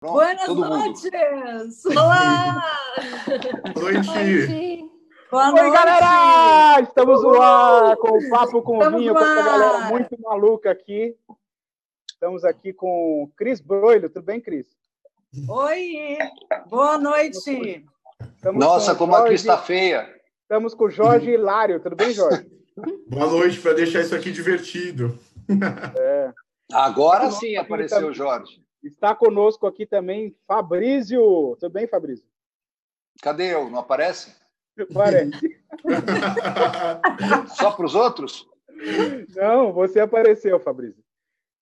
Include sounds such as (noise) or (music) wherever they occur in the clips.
Pronto, Buenas noites! (laughs) Olá! Boa noite! Boa Oi, galera! Estamos no ar com o Papo com o Vinho, com essa galera muito maluca aqui. Estamos aqui com o Cris Broilo. Tudo bem, Cris? Oi! Boa noite! Estamos Nossa, como Jorge... a Cris está feia! Estamos com o Jorge Hilário. Tudo bem, Jorge? Boa noite, para deixar isso aqui divertido. É. Agora sim apareceu o Jorge. Está conosco aqui também Fabrício. Tudo bem, Fabrício? Cadê eu? Não aparece? Aparece. (laughs) Só para os outros? Não, você apareceu, Fabrício.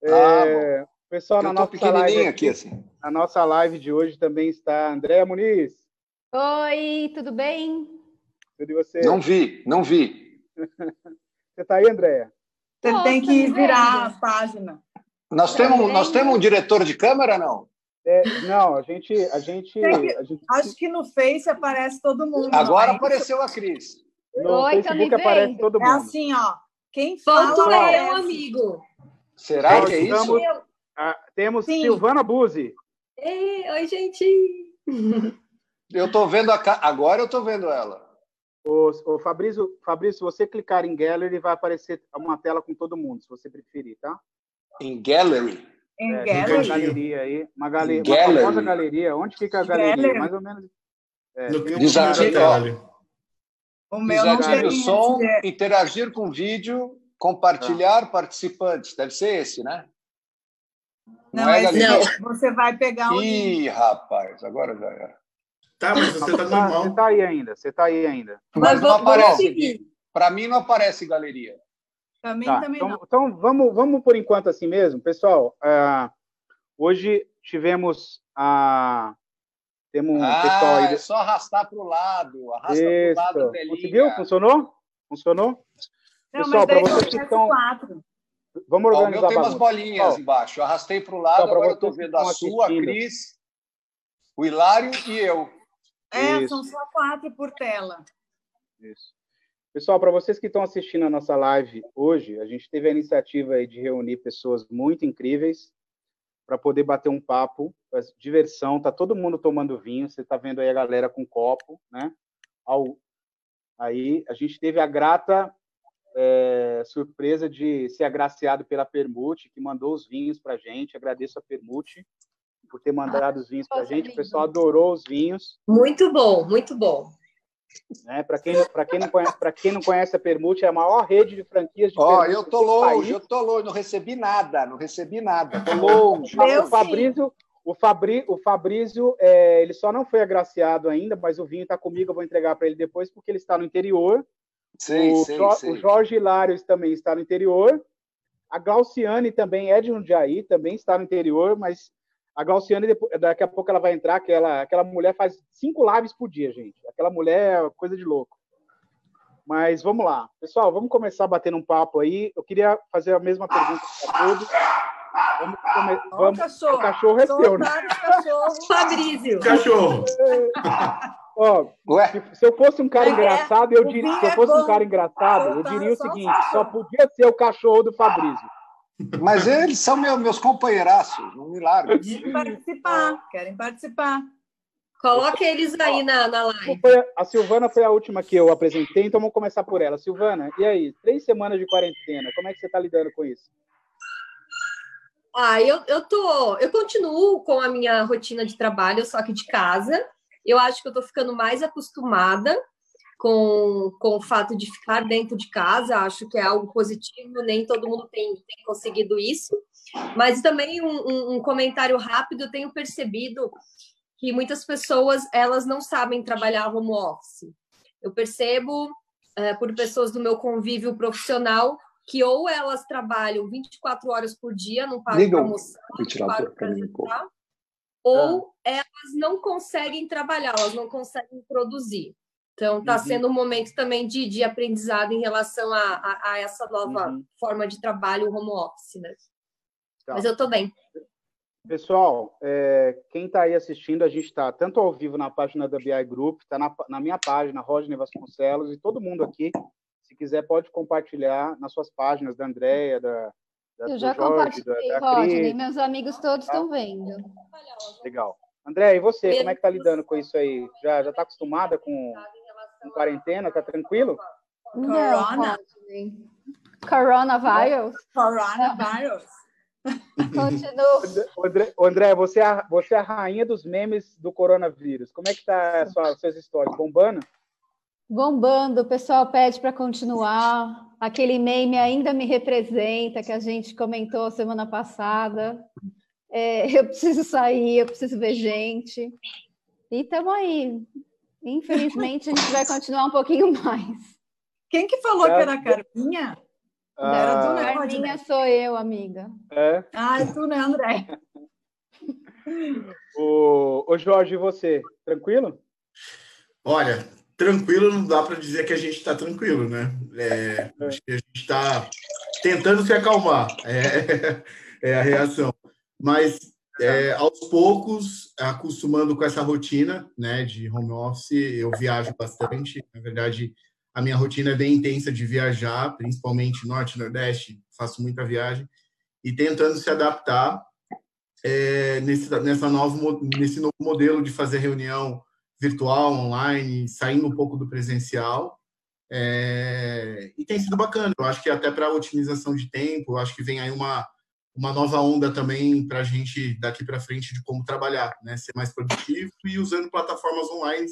Ah, é, pessoal, na nossa live aqui, assim. Na nossa live de hoje também está Andréa Muniz. Oi, tudo bem? Tudo e você? Não vi, não vi. (laughs) você está aí, Andréa? Você tem que virar a página. Nós temos, nós temos um diretor de câmera, não? É, não, a gente, a gente, a gente, Acho que no Face aparece todo mundo. Agora apareceu a Cris. No Oi, Facebook aparece todo é mundo. É assim, ó. Quem fala Ponto é o amigo. Será que é isso? Ah, temos Sim. Silvana Buzzi. Ei, oi, gente. Eu estou vendo a agora eu estou vendo ela. O, o Fabrício, Fabrício, se você clicar em Gallery, vai aparecer uma tela com todo mundo, se você preferir, tá? Em Gallery? Em é, Gallery? Uma galeria aí, uma, galeria, uma famosa galeria. Onde fica a galeria? Gallery. Mais ou menos. É, no Desative, o meu Desative o som, interagir com vídeo, compartilhar tá. participantes. Deve ser esse, né? Não, não é galeria? Não. Você vai pegar o. Ih, rapaz, agora já era. Tá, mas você tá normal. Você tá aí ainda, você tá aí ainda. Mas, mas não aparece. Para mim não aparece galeria. Também, tá, também então, não. Então vamos, vamos por enquanto assim mesmo, pessoal. Uh, hoje tivemos a temos um ah, pessoal aí. É só arrastar para o lado, arrasta para o lado. Conseguiu? Funcionou? Funcionou? Não, pessoal, para vocês que estão. Quatro. Vamos organizar. Ó, o meu tem umas bolinhas embaixo. Eu arrastei para o lado, agora eu estou vendo a sua, a Cris, o Hilário e eu. É, Isso. são só quatro por tela. Isso. Pessoal, para vocês que estão assistindo a nossa live hoje, a gente teve a iniciativa de reunir pessoas muito incríveis para poder bater um papo, diversão, tá todo mundo tomando vinho, você está vendo aí a galera com copo, né? Aí a gente teve a grata é, surpresa de ser agraciado pela Permute, que mandou os vinhos para a gente. Agradeço a Permute por ter mandado os vinhos para a gente. O pessoal adorou os vinhos. Muito bom, muito bom. Né? Para quem, quem, não conhece, quem não conhece a Permute, é a maior rede de franquias de Ó, oh, eu tô longe, eu tô longe, não recebi nada, não recebi nada, tô longe. o Fabrício, o, Fabri, o Fabrício, é, ele só não foi agraciado ainda, mas o vinho está comigo, eu vou entregar para ele depois, porque ele está no interior. Sim, o, sim, jo, sim. o Jorge Hilários também está no interior. A Glauciane também é de Jundiaí, também está no interior, mas a Glauciane, daqui a pouco ela vai entrar, que ela, aquela mulher faz cinco lives por dia, gente. Aquela mulher é coisa de louco. Mas vamos lá. Pessoal, vamos começar batendo um papo aí. Eu queria fazer a mesma pergunta para todos. Vamos, come... vamos... cachorro. O cachorro é seu, né? (laughs) Fabrício. Cachorro. (laughs) Ó, se eu fosse um cara engraçado, eu diria, se eu fosse um cara engraçado, eu diria o seguinte: só podia ser o cachorro do Fabrício. Mas eles são meus, meus companheiraços, um milagre. Querem participar, querem participar. Coloque eles aí na, na live. A Silvana foi a última que eu apresentei, então vamos começar por ela. Silvana, e aí? Três semanas de quarentena, como é que você está lidando com isso? Ah, eu, eu tô. Eu continuo com a minha rotina de trabalho, só que de casa. Eu acho que eu tô ficando mais acostumada com, com o fato de ficar dentro de casa, acho que é algo positivo, nem todo mundo tem, tem conseguido isso. Mas também um, um, comentário rápido, eu tenho percebido que muitas pessoas elas não sabem trabalhar home office. Eu percebo é, por pessoas do meu convívio profissional que ou elas trabalham 24 horas por dia, não param para almoçar, não param para jantar, ou ah. elas não conseguem trabalhar, elas não conseguem produzir. Então, está uhum. sendo um momento também de, de aprendizado em relação a, a, a essa nova uhum. forma de trabalho, home office, né? Tá. Mas eu estou bem. Pessoal, é, quem está aí assistindo, a gente está tanto ao vivo na página da BI Group, está na, na, minha página, Roger Vasconcelos, e todo mundo aqui, se quiser, pode compartilhar nas suas páginas da Andréia, da, Eu já Jorge, compartilhei, da, da Rodney, meus amigos todos estão ah. vendo. Legal. André, e você, como é que tá lidando com isso aí? Já já tá acostumada com, com quarentena, tá tranquilo? Corona. Coronavirus. Coronavirus. Continuo. André, André, você, é, você é a rainha dos memes do coronavírus. Como é que tá as suas histórias? Bombando? Bombando, o pessoal pede para continuar. Aquele meme ainda me representa, que a gente comentou semana passada. É, (laughs) eu preciso sair, eu preciso ver gente. E estamos aí. Infelizmente, a gente vai continuar um pouquinho mais. Quem que falou é, que era a Carminha? Ah, era tu, né, Carminha sou eu, amiga. É? Ah, é tu, né, André? (laughs) o, o Jorge, e você? Tranquilo? Olha, tranquilo não dá para dizer que a gente está tranquilo, né? É, acho que a gente está tentando se acalmar, é, (laughs) é a reação. Mas é, aos poucos, acostumando com essa rotina né, de home office, eu viajo bastante. Na verdade, a minha rotina é bem intensa de viajar, principalmente norte e nordeste, faço muita viagem, e tentando se adaptar é, nesse, nessa novo, nesse novo modelo de fazer reunião virtual, online, saindo um pouco do presencial. É, e tem sido bacana, eu acho que até para otimização de tempo, eu acho que vem aí uma, uma nova onda também para a gente daqui para frente de como trabalhar, né? ser mais produtivo e usando plataformas online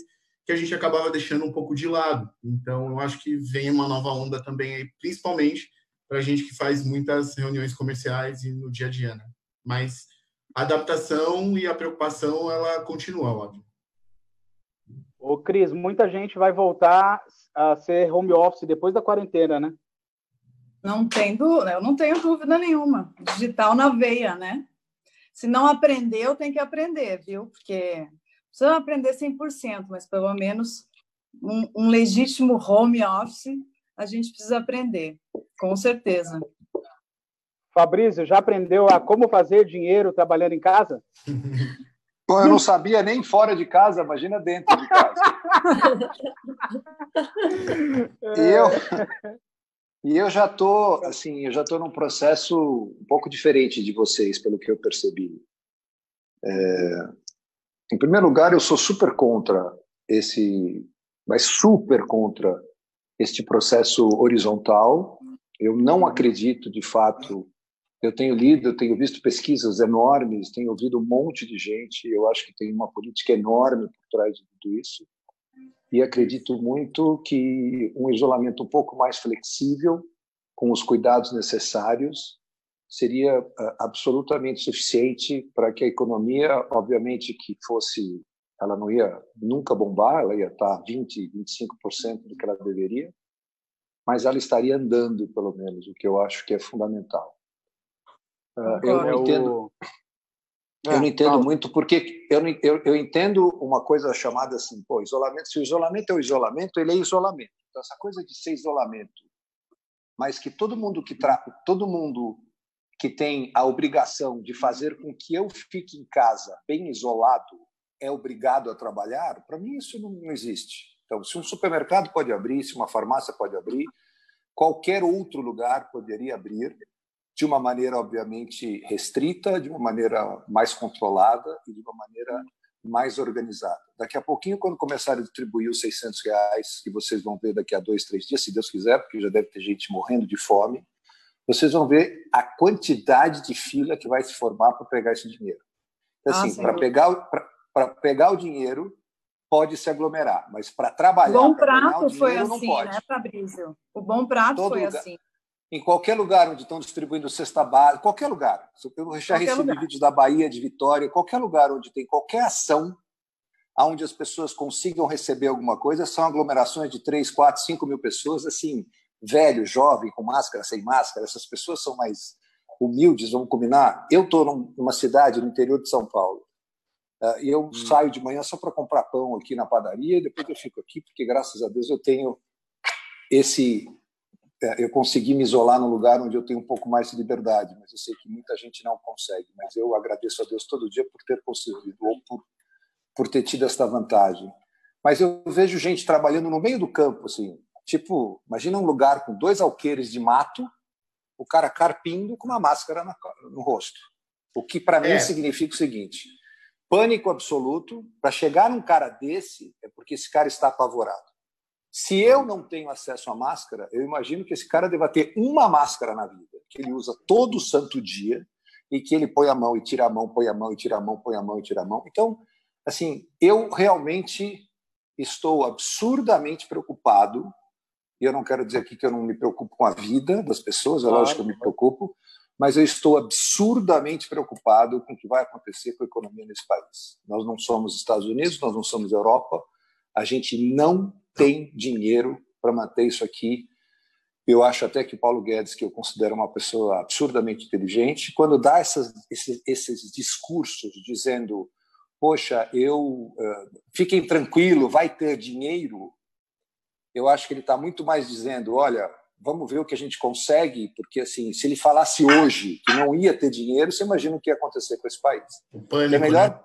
que a gente acabava deixando um pouco de lado. Então, eu acho que vem uma nova onda também aí, principalmente para a gente que faz muitas reuniões comerciais e no dia a dia, né? Mas a adaptação e a preocupação, ela continua, óbvio. Ô, Cris, muita gente vai voltar a ser home office depois da quarentena, né? Não tem dúvida, eu não tenho dúvida nenhuma. Digital na veia, né? Se não aprendeu, tem que aprender, viu? Porque precisa aprender 100%, mas pelo menos um, um legítimo home office a gente precisa aprender, com certeza. Fabrício, já aprendeu a como fazer dinheiro trabalhando em casa? (laughs) Bom, eu não sabia nem fora de casa, imagina dentro de casa. (laughs) eu, e eu já tô, assim, eu já tô num processo um pouco diferente de vocês, pelo que eu percebi. É, em primeiro lugar, eu sou super contra esse, mas super contra este processo horizontal. Eu não acredito, de fato. Eu tenho lido, eu tenho visto pesquisas enormes, tenho ouvido um monte de gente. Eu acho que tem uma política enorme por trás de tudo isso. E acredito muito que um isolamento um pouco mais flexível, com os cuidados necessários, seria uh, absolutamente suficiente para que a economia, obviamente, que fosse, ela não ia nunca bombar, ela ia estar 20, 25% do que ela deveria, mas ela estaria andando, pelo menos, o que eu acho que é fundamental. Uh, eu não entendo. Eu não entendo muito porque eu, eu, eu entendo uma coisa chamada assim, pô, isolamento. Se o isolamento é o isolamento, ele é isolamento. Então essa coisa de ser isolamento, mas que todo mundo que tra... todo mundo que tem a obrigação de fazer com que eu fique em casa bem isolado é obrigado a trabalhar, para mim isso não, não existe. Então, se um supermercado pode abrir, se uma farmácia pode abrir, qualquer outro lugar poderia abrir de uma maneira obviamente restrita, de uma maneira mais controlada e de uma maneira mais organizada. Daqui a pouquinho, quando começarem a distribuir os 600 reais, que vocês vão ver daqui a dois, três dias, se Deus quiser, porque já deve ter gente morrendo de fome, vocês vão ver a quantidade de fila que vai se formar para pegar esse dinheiro. Então, assim, para pegar, pegar o dinheiro, pode se aglomerar, mas para trabalhar. O bom prato foi assim, né, Fabrício? O bom prato Todo foi lugar. assim. Em qualquer lugar onde estão distribuindo cesta básica, qualquer lugar. Eu já qualquer recebi lugar. vídeos da Bahia, de Vitória, qualquer lugar onde tem qualquer ação onde as pessoas consigam receber alguma coisa, são aglomerações de 3, 4, 5 mil pessoas, assim, velho, jovem, com máscara, sem máscara, essas pessoas são mais humildes, vamos combinar. Eu estou numa cidade no interior de São Paulo. Uh, eu hum. saio de manhã só para comprar pão aqui na padaria, depois eu fico aqui, porque graças a Deus eu tenho esse. Uh, eu consegui me isolar num lugar onde eu tenho um pouco mais de liberdade, mas eu sei que muita gente não consegue. Mas eu agradeço a Deus todo dia por ter conseguido, ou por, por ter tido esta vantagem. Mas eu vejo gente trabalhando no meio do campo, assim, Tipo, imagina um lugar com dois alqueires de mato, o cara carpindo com uma máscara no rosto. O que para mim é. significa o seguinte: pânico absoluto. Para chegar num cara desse, é porque esse cara está apavorado. Se eu não tenho acesso à máscara, eu imagino que esse cara deva ter uma máscara na vida, que ele usa todo santo dia e que ele põe a mão e tira a mão, põe a mão e tira a mão, põe a mão e tira a mão. Então, assim, eu realmente estou absurdamente preocupado. E eu não quero dizer aqui que eu não me preocupo com a vida das pessoas, é lógico que eu me preocupo, mas eu estou absurdamente preocupado com o que vai acontecer com a economia nesse país. Nós não somos Estados Unidos, nós não somos Europa, a gente não tem dinheiro para manter isso aqui. Eu acho até que o Paulo Guedes, que eu considero uma pessoa absurdamente inteligente, quando dá essas, esses, esses discursos dizendo poxa, eu uh, fiquem tranquilo, vai ter dinheiro. Eu acho que ele está muito mais dizendo, olha, vamos ver o que a gente consegue, porque assim, se ele falasse hoje que não ia ter dinheiro, você imagina o que ia acontecer com esse país. Pânico, é melhor né?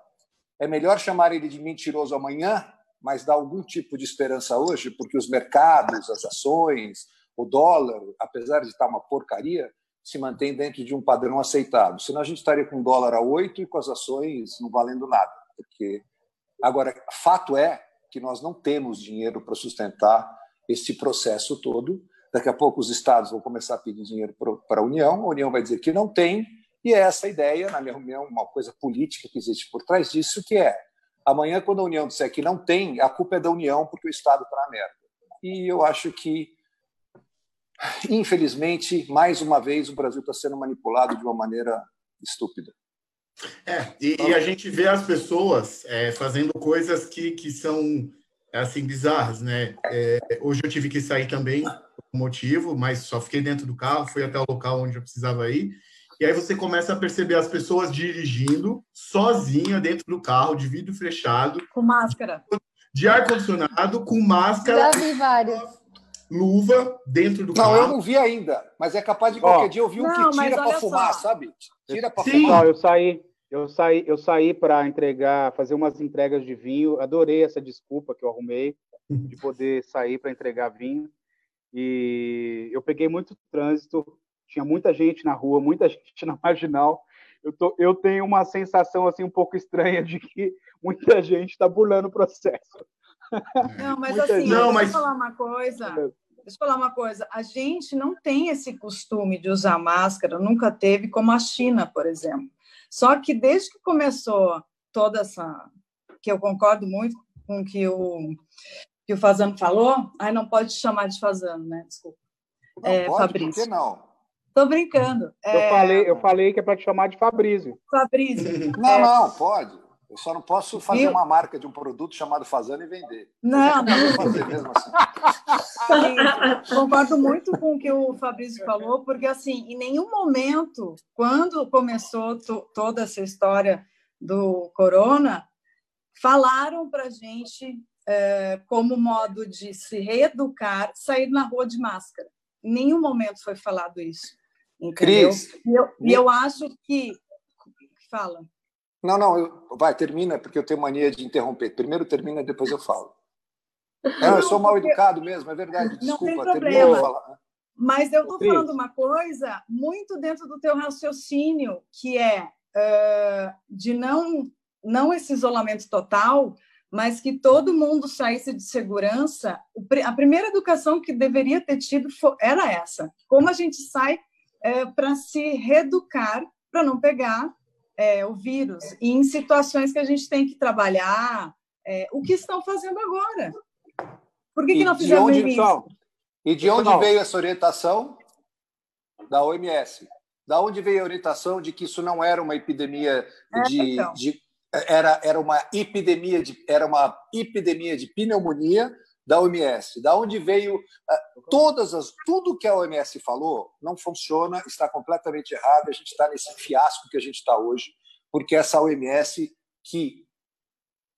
é melhor chamar ele de mentiroso amanhã, mas dar algum tipo de esperança hoje, porque os mercados, as ações, o dólar, apesar de estar uma porcaria, se mantém dentro de um padrão aceitável. Senão a gente estaria com o dólar a 8 e com as ações não valendo nada porque agora fato é que nós não temos dinheiro para sustentar esse processo todo. Daqui a pouco os estados vão começar a pedir dinheiro para a União, a União vai dizer que não tem, e é essa ideia, na minha opinião, uma coisa política que existe por trás disso, que é amanhã, quando a União disser que não tem, a culpa é da União porque o Estado está na merda. E eu acho que, infelizmente, mais uma vez, o Brasil está sendo manipulado de uma maneira estúpida. É, e, e, a gente vê as pessoas é, fazendo coisas que, que são assim bizarras, né? É, hoje eu tive que sair também por motivo, mas só fiquei dentro do carro, fui até o local onde eu precisava ir. E aí você começa a perceber as pessoas dirigindo sozinha dentro do carro, de vidro fechado, com máscara, de ar condicionado, com máscara. Já vi vários luva dentro do não, carro. Não, eu não vi ainda, mas é capaz de qualquer dia eu vi um não, que tira para fumar, só. sabe? Tira para fumar. Não, eu saí, eu saí, eu saí para entregar, fazer umas entregas de vinho. Adorei essa desculpa que eu arrumei de poder sair para entregar vinho. E eu peguei muito trânsito, tinha muita gente na rua, muita (laughs) gente na marginal. Eu, tô, eu tenho uma sensação assim um pouco estranha de que muita gente está burlando o processo. Não, mas muita assim, não, mas... falar uma coisa. Deixa eu falar uma coisa. A gente não tem esse costume de usar máscara, nunca teve, como a China, por exemplo. Só que desde que começou toda essa. que eu concordo muito com o que o, que o Fazano falou. Ai, não pode chamar de Fazano, né? Desculpa. Não, é, pode, Fabrício. Por que não? Tô brincando. Eu, é... falei, eu falei que é para te chamar de Fabrício. Fabrício. Não, é... não, pode. Eu só não posso fazer uma marca de um produto chamado Fazano e vender. Não, não. Vou fazer mesmo assim. Sim, concordo muito com o que o Fabrício falou, porque assim, em nenhum momento, quando começou toda essa história do corona, falaram para gente é, como modo de se reeducar sair na rua de máscara. Em nenhum momento foi falado isso. Entendeu? Cris, e eu, e eu acho que fala. Não, não, eu, vai, termina, porque eu tenho mania de interromper. Primeiro termina, depois eu falo. Não, eu sou mal educado mesmo, é verdade. Desculpa, não tem problema. Mas eu estou falando uma coisa muito dentro do teu raciocínio, que é uh, de não, não esse isolamento total, mas que todo mundo saísse de segurança. A primeira educação que deveria ter tido era essa: como a gente sai uh, para se reeducar para não pegar é, o vírus e em situações que a gente tem que trabalhar, é, o que estão fazendo agora. Por que, que não fizeram onde, isso? E de onde veio essa orientação? Da OMS. Da onde veio a orientação de que isso não era uma epidemia é, de, é, então. de era, era uma epidemia de era uma epidemia de pneumonia da OMS. Da onde veio uh, todas as tudo que a OMS falou não funciona, está completamente errado. A gente está nesse fiasco que a gente está hoje, porque essa OMS que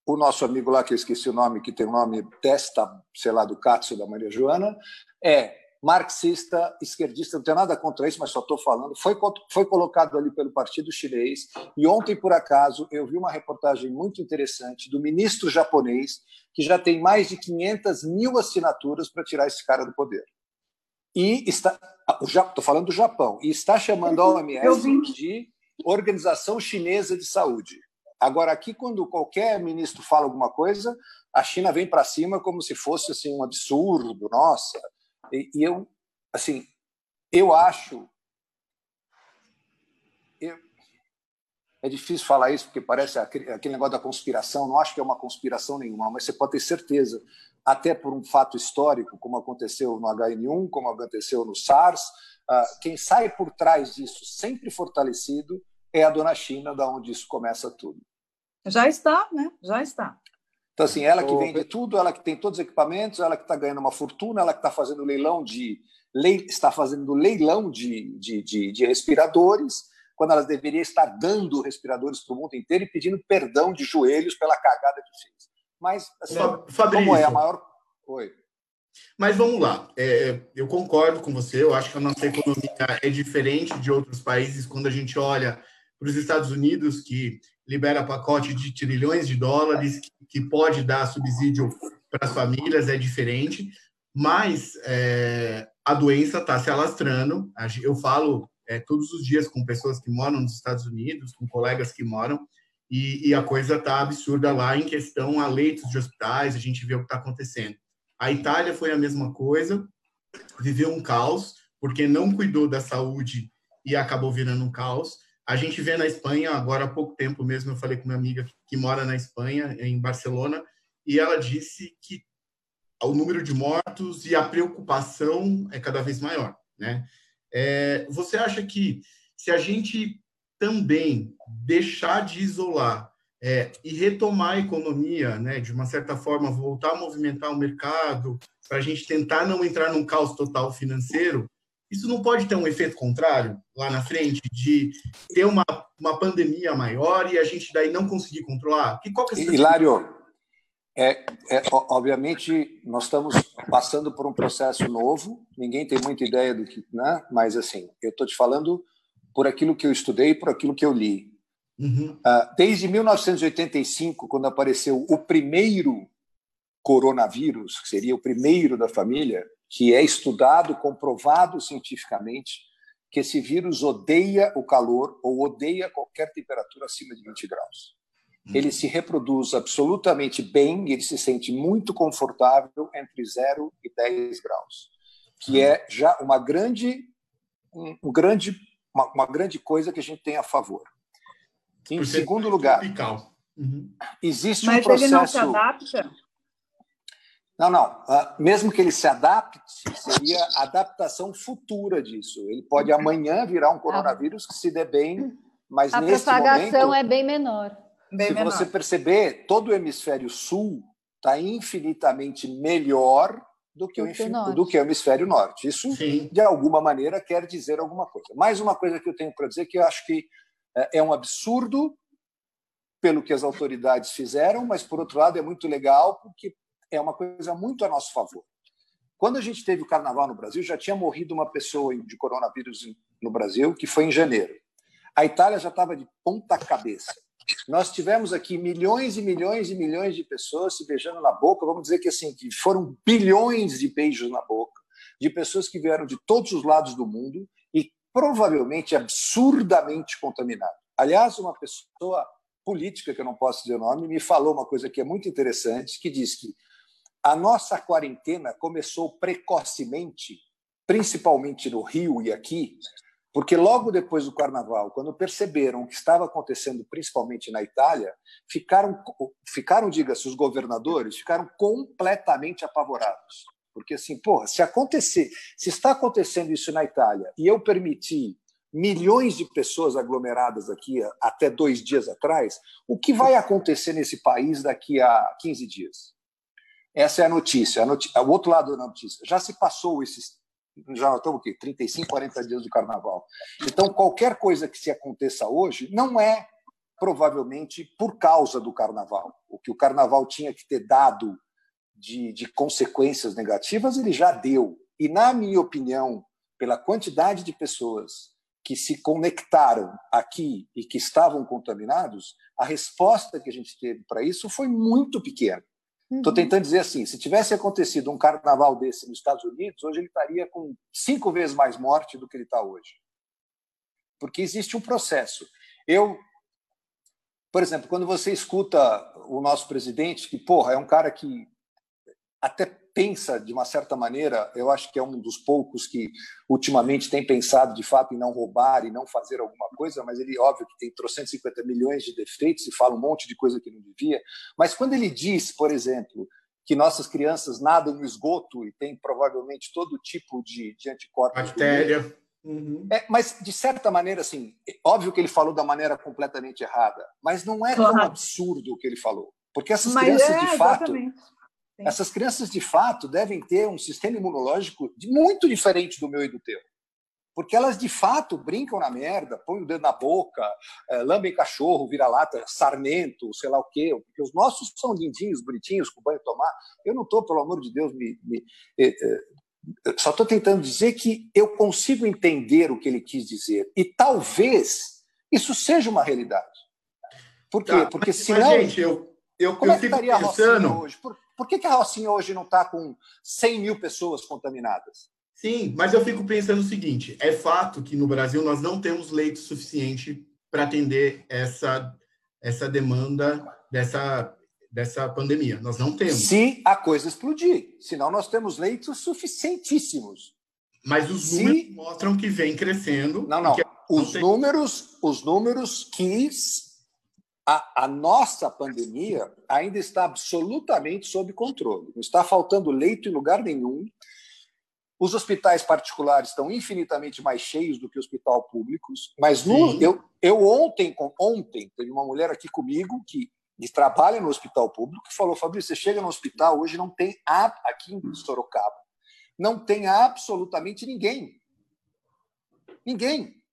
o nosso amigo lá que eu esqueci o nome, que tem o nome testa, sei lá, do Katsu da Maria Joana, é marxista, esquerdista, não tenho nada contra isso, mas só estou falando, foi, foi colocado ali pelo Partido Chinês, e ontem, por acaso, eu vi uma reportagem muito interessante do ministro japonês, que já tem mais de 500 mil assinaturas para tirar esse cara do poder. e está. Estou falando do Japão, e está chamando a OMS de Organização Chinesa de Saúde. Agora, aqui, quando qualquer ministro fala alguma coisa, a China vem para cima como se fosse assim, um absurdo, nossa. E, e eu, assim, eu acho. Eu, é difícil falar isso, porque parece aquele, aquele negócio da conspiração. Não acho que é uma conspiração nenhuma, mas você pode ter certeza até por um fato histórico, como aconteceu no HN1, como aconteceu no SARS. Ah, quem sai por trás disso, sempre fortalecido, é a dona China, da onde isso começa tudo. Já está, né? Já está. Então, assim, ela que vende tudo, ela que tem todos os equipamentos, ela que está ganhando uma fortuna, ela que está fazendo leilão de está fazendo leilão de, de, de, de respiradores, quando ela deveria estar dando respiradores para o mundo inteiro e pedindo perdão de joelhos pela cagada que fez. Mas, assim, Fabrício, como é a maior. Oi. Mas vamos lá, é, eu concordo com você, eu acho que a nossa economia é diferente de outros países quando a gente olha para os Estados Unidos, que libera pacote de trilhões de dólares, que pode dar subsídio para as famílias, é diferente, mas é, a doença está se alastrando. Eu falo é, todos os dias com pessoas que moram nos Estados Unidos, com colegas que moram, e, e a coisa está absurda lá em questão a leitos de hospitais, a gente vê o que está acontecendo. A Itália foi a mesma coisa, viveu um caos, porque não cuidou da saúde e acabou virando um caos. A gente vê na Espanha, agora há pouco tempo mesmo, eu falei com uma amiga que mora na Espanha, em Barcelona, e ela disse que o número de mortos e a preocupação é cada vez maior, né? É, você acha que se a gente também deixar de isolar é, e retomar a economia, né, de uma certa forma, voltar a movimentar o mercado, para a gente tentar não entrar num caos total financeiro, isso não pode ter um efeito contrário lá na frente, de ter uma, uma pandemia maior e a gente daí não conseguir controlar? Que, qual que é Hilário, é, é, obviamente, nós estamos passando por um processo novo, ninguém tem muita ideia do que, né? mas assim, eu estou te falando por aquilo que eu estudei, por aquilo que eu li. Uhum. Uh, desde 1985, quando apareceu o primeiro coronavírus, que seria o primeiro da família, que é estudado, comprovado cientificamente, que esse vírus odeia o calor ou odeia qualquer temperatura acima de 20 graus. Uhum. Ele se reproduz absolutamente bem, ele se sente muito confortável entre 0 e 10 graus, que uhum. é já uma grande, um grande uma, uma grande coisa que a gente tem a favor. Em segundo lugar, uhum. existe Mas um processo. Mas ele não se adapta? Não, não. Uh, mesmo que ele se adapte, seria a adaptação futura disso. Ele pode amanhã virar um coronavírus que se dê bem, mas a nesse propagação momento, é bem menor. Bem se menor. você perceber, todo o hemisfério sul está infinitamente melhor do que, o, do que o hemisfério norte. Isso, Sim. de alguma maneira, quer dizer alguma coisa. Mais uma coisa que eu tenho para dizer que eu acho que é, é um absurdo pelo que as autoridades fizeram, mas, por outro lado, é muito legal porque é uma coisa muito a nosso favor. Quando a gente teve o carnaval no Brasil, já tinha morrido uma pessoa de coronavírus no Brasil, que foi em janeiro. A Itália já estava de ponta cabeça. Nós tivemos aqui milhões e milhões e milhões de pessoas se beijando na boca, vamos dizer que assim, que foram bilhões de beijos na boca, de pessoas que vieram de todos os lados do mundo e provavelmente absurdamente contaminadas. Aliás, uma pessoa política, que eu não posso dizer o nome, me falou uma coisa que é muito interessante, que diz que a nossa quarentena começou precocemente, principalmente no Rio e aqui, porque logo depois do carnaval, quando perceberam o que estava acontecendo, principalmente na Itália, ficaram, ficaram diga-se, os governadores ficaram completamente apavorados. Porque, assim, porra, se acontecer, se está acontecendo isso na Itália e eu permitir milhões de pessoas aglomeradas aqui até dois dias atrás, o que vai acontecer nesse país daqui a 15 dias? Essa é a notícia. A notícia o outro lado da notícia. Já se passou esses já estamos aqui, 35, 40 dias do carnaval. Então, qualquer coisa que se aconteça hoje não é provavelmente por causa do carnaval. O que o carnaval tinha que ter dado de, de consequências negativas, ele já deu. E, na minha opinião, pela quantidade de pessoas que se conectaram aqui e que estavam contaminados, a resposta que a gente teve para isso foi muito pequena. Estou uhum. tentando dizer assim: se tivesse acontecido um carnaval desse nos Estados Unidos, hoje ele estaria com cinco vezes mais morte do que ele está hoje. Porque existe um processo. Eu, por exemplo, quando você escuta o nosso presidente, que, porra, é um cara que até pensa de uma certa maneira, eu acho que é um dos poucos que ultimamente tem pensado de fato em não roubar e não fazer alguma coisa, mas ele, óbvio, que tem 350 milhões de defeitos e fala um monte de coisa que não devia. Mas quando ele diz, por exemplo, que nossas crianças nadam no esgoto e tem provavelmente todo tipo de, de anticorpos. Bactéria. Uhum. É, mas, de certa maneira, assim, óbvio que ele falou da maneira completamente errada, mas não é tão absurdo o que ele falou. Porque essas mas crianças, é, de fato, exatamente. Sim. Essas crianças, de fato, devem ter um sistema imunológico muito diferente do meu e do teu. Porque elas, de fato, brincam na merda, põem o dedo na boca, é, lambem cachorro, vira-lata, sarmento, sei lá o quê. Porque os nossos são lindinhos, bonitinhos, com banho tomar. Eu não estou, pelo amor de Deus, me, me eh, eh, só estou tentando dizer que eu consigo entender o que ele quis dizer. E talvez isso seja uma realidade. Por quê? Tá, Porque mas, senão. Mas, gente, eu, eu, como eu é que estaria pensando... a Rocinha hoje? Por, por que, que a Rocinha hoje não está com 100 mil pessoas contaminadas? Sim, mas eu fico pensando o seguinte: é fato que no Brasil nós não temos leito suficiente para atender essa, essa demanda dessa, dessa pandemia. Nós não temos. Se a coisa explodir. Senão nós temos leitos suficientíssimos. Mas os números mostram que vem crescendo. Não, não. Os números, os números que a, a, nossa pandemia ainda está absolutamente sob controle. Não está faltando leito em lugar nenhum. Os hospitais particulares estão infinitamente mais cheios do que hospital públicos. Mas no, eu, eu ontem, ontem, teve uma mulher aqui comigo que, que trabalha no hospital público que falou: Fabrício, você chega no hospital, hoje não tem, aqui em Sorocaba, não tem absolutamente ninguém. Ninguém.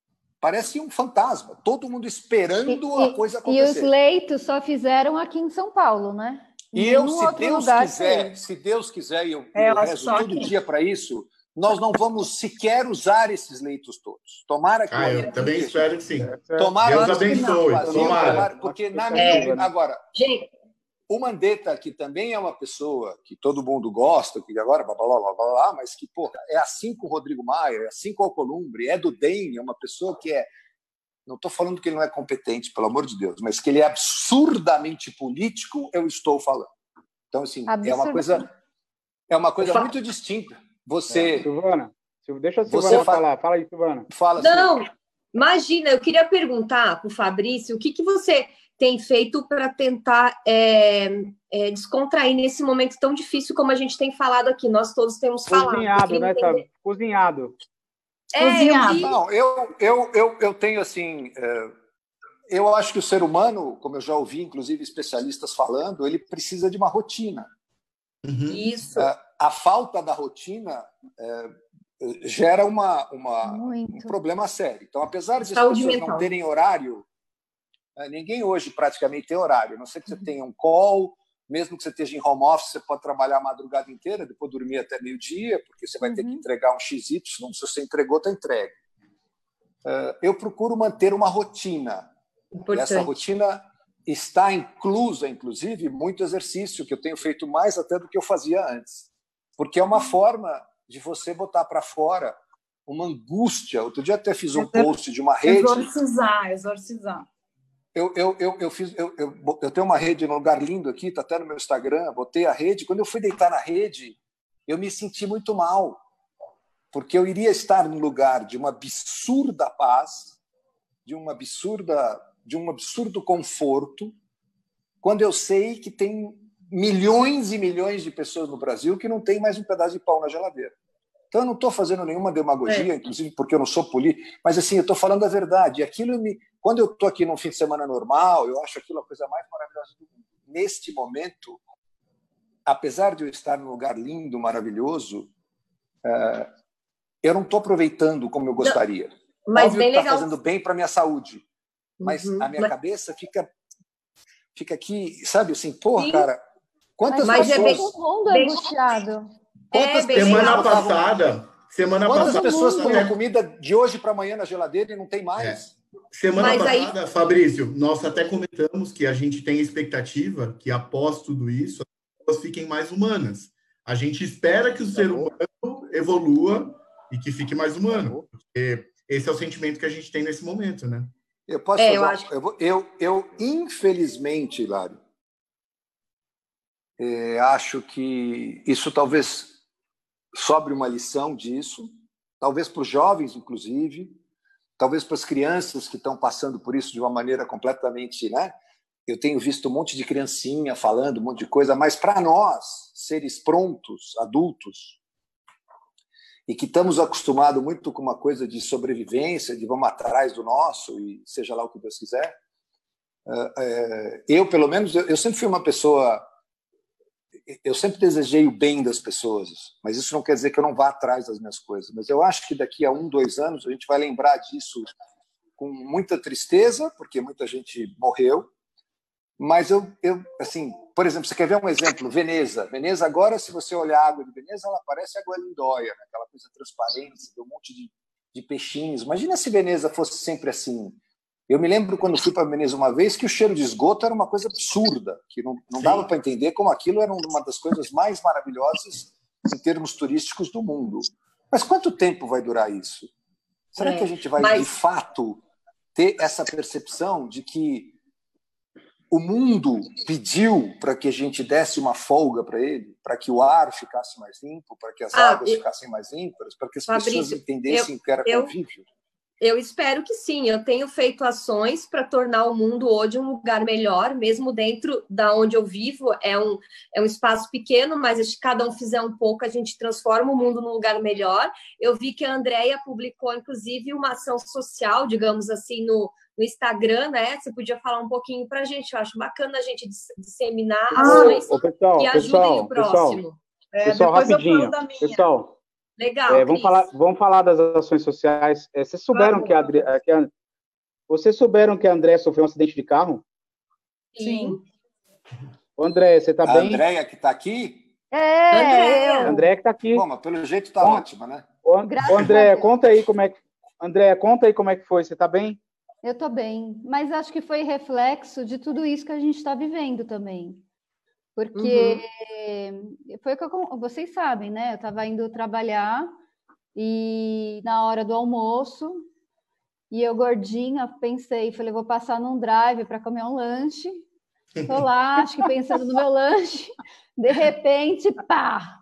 Parece um fantasma, todo mundo esperando e, a coisa acontecer. E os leitos só fizeram aqui em São Paulo, né? E eu, se Deus quiser, se Deus quiser, e eu, é, eu rezo todo dia para isso, nós não vamos sequer usar esses leitos todos. Tomara que. Ah, eu também espero que sim. Tomara Deus abençoe. Tomara. tomara. Porque na minha. Agora. Gente, o Mandetta, que também é uma pessoa que todo mundo gosta, que agora blá, blá, blá, blá, blá, mas que, porra, é assim com o Rodrigo Maia, é assim com o Alcolumbre, é do DEM, é uma pessoa que é. Não estou falando que ele não é competente, pelo amor de Deus, mas que ele é absurdamente político, eu estou falando. Então, assim, é uma coisa, é uma coisa muito distinta. Você. É, Silvana, deixa a Silvana você falar. Fala aí, Silvana. Fala, não, imagina, eu queria perguntar para o Fabrício o que, que você tem feito para tentar é, é, descontrair nesse momento tão difícil como a gente tem falado aqui. Nós todos temos falado. Cozinhado, né? Cozinhado. É, Cozinhado. Eu, Não, eu, eu, eu, eu tenho assim. É, eu acho que o ser humano, como eu já ouvi, inclusive, especialistas falando, ele precisa de uma rotina. Uhum. Isso. É, a falta da rotina é, gera uma, uma um problema sério. Então, apesar de as pessoas mental. não terem horário ninguém hoje praticamente tem horário, a não ser que você uhum. tenha um call, mesmo que você esteja em home office, você pode trabalhar a madrugada inteira, depois dormir até meio-dia, porque você vai uhum. ter que uhum. entregar um XY, se você entregou, está entregue. Eu procuro manter uma rotina. Importante. Essa rotina está inclusa, inclusive, muito exercício, que eu tenho feito mais até do que eu fazia antes. Porque é uma uhum. forma de você botar para fora uma angústia. Outro dia até fiz um post de uma rede. Exorcizar, exorcizar. Eu, eu, eu, eu, fiz, eu, eu, eu tenho uma rede num lugar lindo aqui, está até no meu Instagram, botei a rede. Quando eu fui deitar na rede, eu me senti muito mal, porque eu iria estar num lugar de uma absurda paz, de uma absurda, de um absurdo conforto, quando eu sei que tem milhões e milhões de pessoas no Brasil que não tem mais um pedaço de pau na geladeira. Então, eu não estou fazendo nenhuma demagogia, é. inclusive porque eu não sou político, mas assim, eu estou falando a verdade. E aquilo me, quando eu estou aqui num fim de semana normal, eu acho aquilo a coisa mais maravilhosa do mundo. Neste momento, apesar de eu estar num lugar lindo, maravilhoso, uh, eu não estou aproveitando como eu gostaria. Não, mas Óbvio bem que está fazendo bem para minha saúde, mas uhum, a minha mas... cabeça fica fica aqui, sabe assim, porra, Sim. cara, quantas mas pessoas... é bem, mundo angustiado. Quantas é, semana passada, semana quantas passada, pessoas põem comida de hoje para amanhã na geladeira e não tem mais? É. Semana Mas passada, aí... Fabrício, nós até comentamos que a gente tem expectativa que após tudo isso, pessoas fiquem mais humanas. A gente espera que o ser humano evolua e que fique mais humano. Porque esse é o sentimento que a gente tem nesse momento, né? Eu posso é, eu, acho... eu, eu, eu, infelizmente, Hilário, é, acho que isso talvez sobre uma lição disso, talvez para os jovens, inclusive, talvez para as crianças que estão passando por isso de uma maneira completamente, né? Eu tenho visto um monte de criancinha falando um monte de coisa, mas para nós, seres prontos, adultos, e que estamos acostumados muito com uma coisa de sobrevivência, de vamos atrás do nosso e seja lá o que Deus quiser. É, é, eu, pelo menos, eu sempre fui uma pessoa. Eu sempre desejei o bem das pessoas, mas isso não quer dizer que eu não vá atrás das minhas coisas. Mas eu acho que daqui a um, dois anos, a gente vai lembrar disso com muita tristeza, porque muita gente morreu, mas eu, eu, assim, por exemplo, você quer ver um exemplo? Veneza. Veneza, agora, se você olhar a água de Veneza, ela parece água lindóia, né? aquela coisa transparente, um monte de, de peixinhos. Imagina se Veneza fosse sempre assim. Eu me lembro quando fui para Veneza uma vez que o cheiro de esgoto era uma coisa absurda, que não, não dava para entender como aquilo era uma das coisas mais maravilhosas em termos turísticos do mundo. Mas quanto tempo vai durar isso? Será é, que a gente vai, mas... de fato, ter essa percepção de que o mundo pediu para que a gente desse uma folga para ele, para que o ar ficasse mais limpo, para que as ah, águas eu... ficassem mais limpas, para que as Fabrício, pessoas entendessem eu, que era eu, convívio. Eu espero que sim. Eu tenho feito ações para tornar o mundo hoje um lugar melhor, mesmo dentro da onde eu vivo. É um, é um espaço pequeno, mas se cada um fizer um pouco, a gente transforma o mundo num lugar melhor. Eu vi que a Andrea publicou, inclusive, uma ação social, digamos assim, no, no Instagram, né? Você podia falar um pouquinho para a gente. Eu acho bacana a gente disseminar ah, ações pessoal, que ajudem pessoal, o próximo. Pessoal, é, pessoal rapidinho. Pessoal, Legal. É, vamos, falar, vamos falar das ações sociais. É, vocês souberam que a, Adri, que a, Vocês souberam que a André sofreu um acidente de carro? Sim. Ô, André, você está bem? A Andréia que está aqui? É, André. André que está aqui. Bom, mas pelo jeito está ótima, né? Ô, André, conta aí como é que. André, conta aí como é que foi. Você está bem? Eu estou bem, mas acho que foi reflexo de tudo isso que a gente está vivendo também. Porque uhum. foi o que eu, vocês sabem, né? Eu estava indo trabalhar e na hora do almoço, e eu gordinha, pensei, falei, vou passar num drive para comer um lanche. Estou lá, (laughs) acho que pensando no meu lanche. De repente, pá!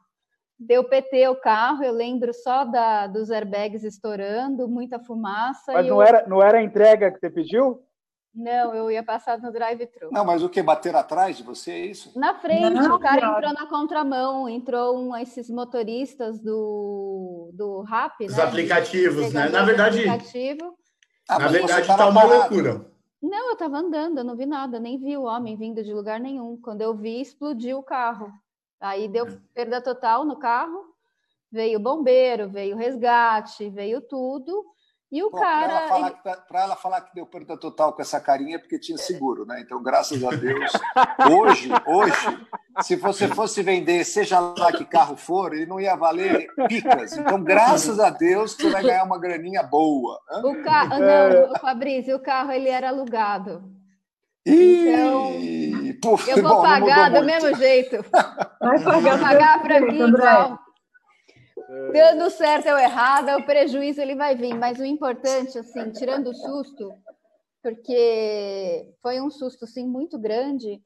Deu PT o carro, eu lembro só da, dos airbags estourando, muita fumaça. Mas não, eu... era, não era a entrega que você pediu? Não, eu ia passar no drive-thru. Não, mas o que? Bater atrás de você, é isso? Na frente, não, o cara entrou na contramão, entrou um esses motoristas do, do RAP, Os né? aplicativos, né? Na verdade, aplicativo. Ah, na verdade está uma loucura. Não, eu estava andando, eu não vi nada, nem vi o homem vindo de lugar nenhum. Quando eu vi, explodiu o carro. Aí deu é. perda total no carro, veio bombeiro, veio resgate, veio tudo. E o Bom, cara. Para ela, ele... ela, falar que deu perda total com essa carinha, é porque tinha seguro, né? Então, graças a Deus. Hoje, hoje, se você fosse vender, seja lá que carro for, ele não ia valer picas. Então, graças a Deus, você vai ganhar uma graninha boa. O carro, não, Fabrício, o carro ele era alugado. Então, eu vou bom, pagar do mesmo jeito. Vai pagar, vou pagar para mim, então. Dando certo ou errado, o prejuízo ele vai vir, mas o importante, assim, tirando o susto, porque foi um susto, sim, muito grande,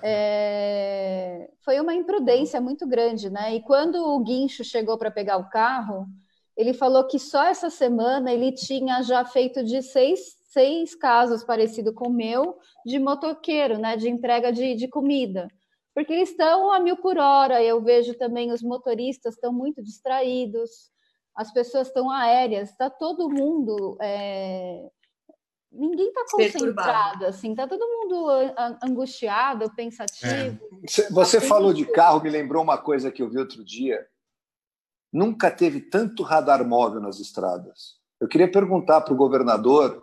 é... foi uma imprudência muito grande, né? E quando o guincho chegou para pegar o carro, ele falou que só essa semana ele tinha já feito de seis, seis casos parecidos com o meu, de motoqueiro, né? De entrega de, de comida porque eles estão a mil por hora. Eu vejo também os motoristas estão muito distraídos, as pessoas estão aéreas, está todo mundo. É... Ninguém está concentrado, assim, está todo mundo angustiado, pensativo. É. Você falou de carro, me lembrou uma coisa que eu vi outro dia. Nunca teve tanto radar móvel nas estradas. Eu queria perguntar para o governador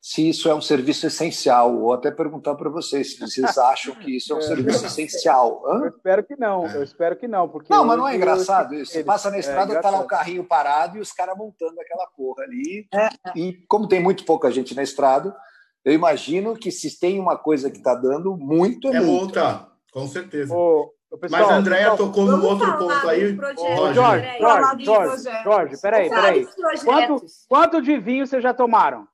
se isso é um serviço essencial, ou até perguntar para vocês se vocês (laughs) acham que isso é um é. serviço essencial. Hã? Eu espero que não, eu espero que não. Porque não, mas não é engraçado isso. Você passa na é estrada, está é lá o carrinho parado e os caras montando aquela porra ali. É. E como tem muito pouca gente na estrada, eu imagino que se tem uma coisa que está dando muito é, é multa. Com certeza. Ô, Mas a Andréia tocou num outro ponto aí. Jorge, Jorge, Jorge, Jorge, peraí, peraí. Quanto, quanto de vinho vocês já tomaram?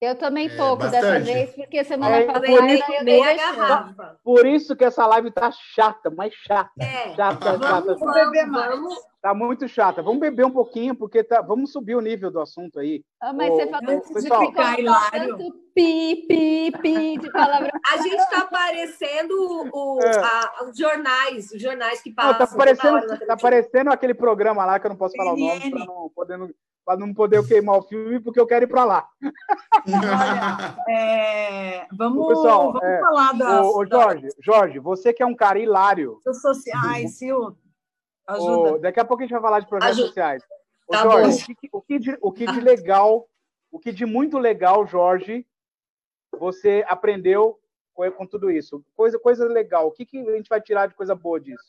Eu também é, pouco é, dessa vez, porque semana é, passada por isso, eu meia garrafa. Por isso que essa live tá chata, mais chata. É. Chata, vamos, chata. Vamos beber mais. Tá muito chata. Vamos beber um pouquinho, porque tá... vamos subir o nível do assunto aí. Ah, mas você falou pessoal, de ficar hilário. Pi, pi, pi de palavra. A gente está parecendo o, é. a, os jornais, os jornais que passam. Não, tá parecendo, tá parecendo aquele programa lá que eu não posso falar o nome para não poder para não poder queimar o filme, porque eu quero ir para lá. Olha, é, vamos, pessoal, vamos é, falar da. Ô, Jorge, Jorge, você que é um cara hilário. Sociais, Sil, ajuda. daqui a pouco a gente vai falar de projetos ajuda. sociais. Ô, tá Jorge, o que, o, que de, o que de legal, o que de muito legal, Jorge, você aprendeu com, com tudo isso? Coisa, coisa legal. O que, que a gente vai tirar de coisa boa disso?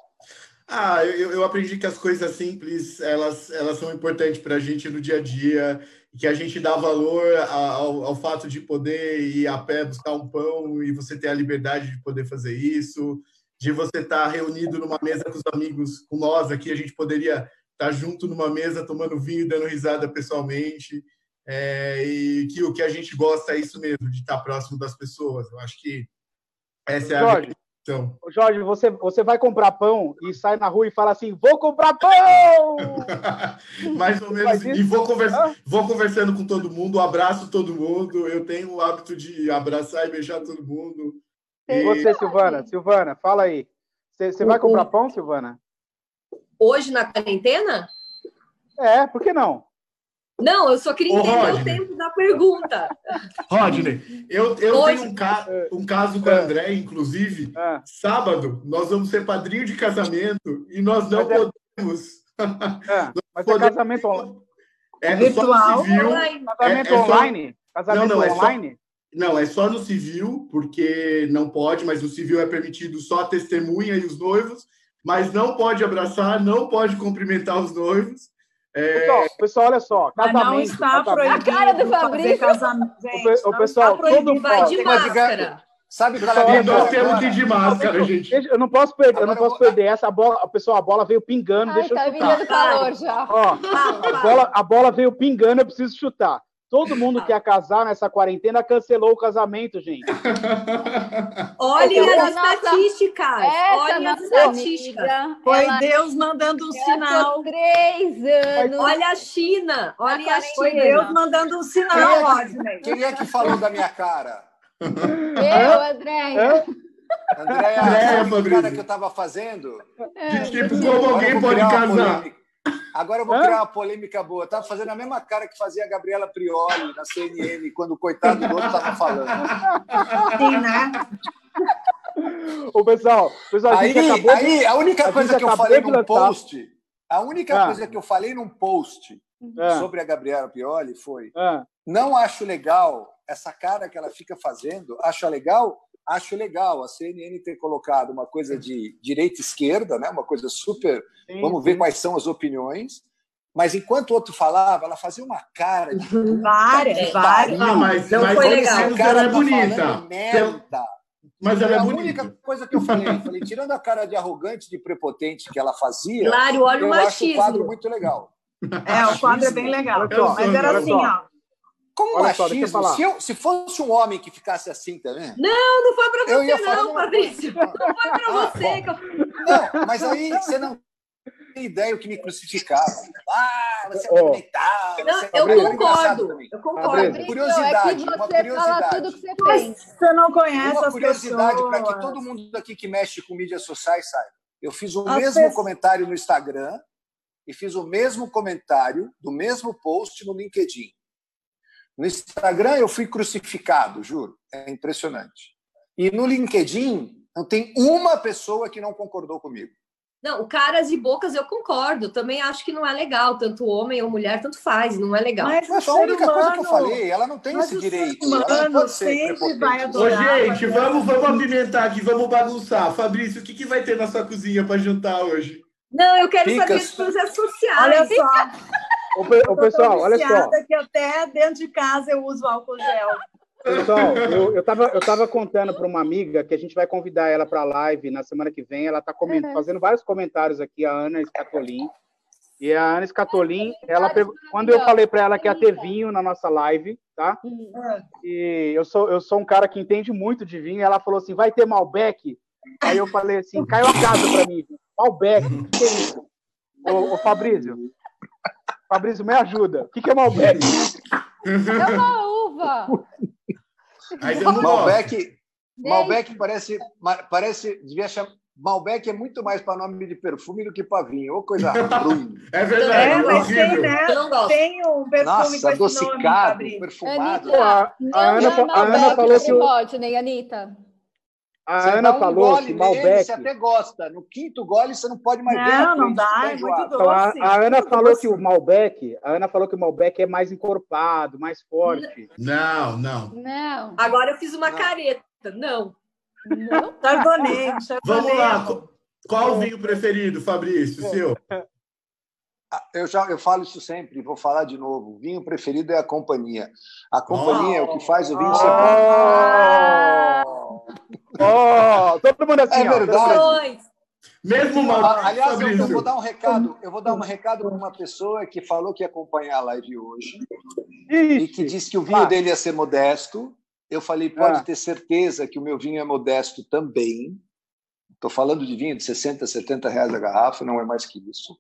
Ah, eu, eu aprendi que as coisas simples elas, elas são importantes para a gente no dia a dia, que a gente dá valor ao, ao fato de poder ir a pé buscar um pão e você ter a liberdade de poder fazer isso, de você estar tá reunido numa mesa com os amigos, com nós aqui, a gente poderia estar tá junto numa mesa tomando vinho e dando risada pessoalmente. É, e que o que a gente gosta é isso mesmo, de estar tá próximo das pessoas. Eu acho que essa é a Jorge, então. Jorge, você, você vai comprar pão e sai na rua e fala assim: vou comprar pão! (laughs) Mais ou menos. E vou, conversa, vou conversando com todo mundo, abraço todo mundo. Eu tenho o hábito de abraçar e beijar todo mundo. E você, Silvana? Silvana, fala aí. Você, você vai comprar pão, Silvana? Hoje na quarentena? É, por que não? Não, eu só queria entender o tempo da pergunta. Rodney, eu, eu tenho um, ca um caso com a André, inclusive. É. Sábado, nós vamos ser padrinho de casamento e nós não mas podemos. É, (laughs) mas é casamento online. É virtual. Civil, casamento é, online? Só... Casamento não, não, online? É só... Não, é só no civil, porque não pode, mas no civil é permitido só a testemunha e os noivos, mas não pode abraçar, não pode cumprimentar os noivos. É... Pessoal, pessoal, olha só. Casamento, não está proibido. A cara do Fabrício. Casamento. Gente, o, pessoal, todo vai de máscara. Sabe qual é a Nós temos que ir de máscara, gente. Eu não posso perder, eu não posso perder essa bola. Pessoal, a bola veio pingando. Ai, deixa tá eu chutar. vindo calor já. Ó, a, bola, a bola veio pingando, eu preciso chutar. Todo mundo que ia casar nessa quarentena cancelou o casamento, gente. (laughs) Olhem as estatísticas. Olhem as estatísticas. Foi Deus mandando um sinal. Três anos. Olha a China. Olha a China. Foi Deus mandando um sinal, Rodney. Quem é que falou da minha cara? Eu, Andréia. Andréia, Andréia, a cara que eu estava fazendo? É, tipo, como alguém pode casar? Agora eu vou criar uma polêmica boa. Estava fazendo a mesma cara que fazia a Gabriela Prioli na CNN, quando o coitado do outro estava falando. Sim, né? O pessoal, pessoal aí, a, acabou, aí, a única a coisa que eu falei num post, a única ah. coisa que eu falei num post ah. sobre a Gabriela Prioli foi: ah. não acho legal essa cara que ela fica fazendo, acho legal acho legal a CNN ter colocado uma coisa de direita e esquerda, né? uma coisa super. Sim, vamos ver sim. quais são as opiniões. Mas enquanto o outro falava, ela fazia uma cara de. Várias, várias. Não, mas, não mas foi legal. cara é tá bonita. Merda. Mas ela é, é a bonita. única coisa que eu falei, falei, tirando a cara de arrogante, de prepotente que ela fazia, claro, olha eu o machismo. acho o quadro muito legal. É, o quadro é bem legal. Mas era assim, ó. Como Olha machismo, só, se, eu, se fosse um homem que ficasse assim também. Não, não foi para você, não, Fabrício. Não foi para ah, você. Não, mas aí você não tem ideia o que me crucificava. Ah, você é oh. Não, eu, é concordo, eu concordo. Uma curiosidade, é uma curiosidade. Você, você, você, não conhece uma curiosidade para que todo mundo aqui que mexe com mídias sociais saiba. Eu fiz o as mesmo pessoas... comentário no Instagram e fiz o mesmo comentário do mesmo post no LinkedIn. No Instagram eu fui crucificado, juro. É impressionante. E no LinkedIn não tem uma pessoa que não concordou comigo. Não, caras e bocas eu concordo. Também acho que não é legal, tanto homem ou mulher, tanto faz, não é legal. Mas, Mas a única humano, coisa que eu falei, ela não tem esse direito. Humano sempre vai adorar. Ô, gente, vamos, vamos apimentar aqui, vamos bagunçar. Fabrício, o que, que vai ter na sua cozinha para jantar hoje? Não, eu quero Picas. saber de projetos sociais. Olha só. (laughs) O, o pessoal, olha só. que até dentro de casa eu uso álcool gel. Pessoal, eu, eu, tava, eu tava contando para uma amiga que a gente vai convidar ela para a live na semana que vem. Ela está uhum. fazendo vários comentários aqui, a Ana Scatolin. E a Ana Scatolin, ela quando eu falei para ela que ia ter vinho na nossa live, tá? Uhum. E eu sou, eu sou um cara que entende muito de vinho. ela falou assim: vai ter Malbec? Aí eu falei assim: caiu a casa para mim. Malbec, o que é isso? Ô, ô Fabrício, Fabrício, me ajuda. O que, que é Malbec? É uma uva. Malbec, Malbec parece, parece, devia chamar. Malbec é muito mais para nome de perfume do que para vinho. Ou coisa (laughs) ruim. É verdade. É, mas tem, né? Tem um perfume Nossa, adocicado, nome, perfumado. Anitta, a, a, Ana, a Ana falou que. Pode, nem Anitta. A você Ana falou que Malbec. Nele, você até gosta. No quinto gole você não pode mais não, ver. Não, não dá, é muito doce. Então, a, a, Ana falou doce. que o Malbec, a Ana falou que o Malbec é mais encorpado, mais forte. Não, não. Não. Agora eu fiz uma não. careta. Não. Não. (laughs) Chardonnay, Vamos lá. Qual o vinho preferido, Fabrício? Seu? (laughs) Ah, eu já eu falo isso sempre, vou falar de novo. O vinho preferido é a companhia. A companhia oh, é o que faz o vinho oh, ser bom. Todo mundo assim. É verdade. Mesmo mal. Aliás, eu, eu, vou dar um recado. Eu vou dar um recado para uma pessoa que falou que ia acompanhar a live hoje Ixi, e que disse que o vinho dele ia ser modesto. Eu falei, pode ah. ter certeza que o meu vinho é modesto também. Estou falando de vinho de 60, 70 reais a garrafa, não é mais que isso.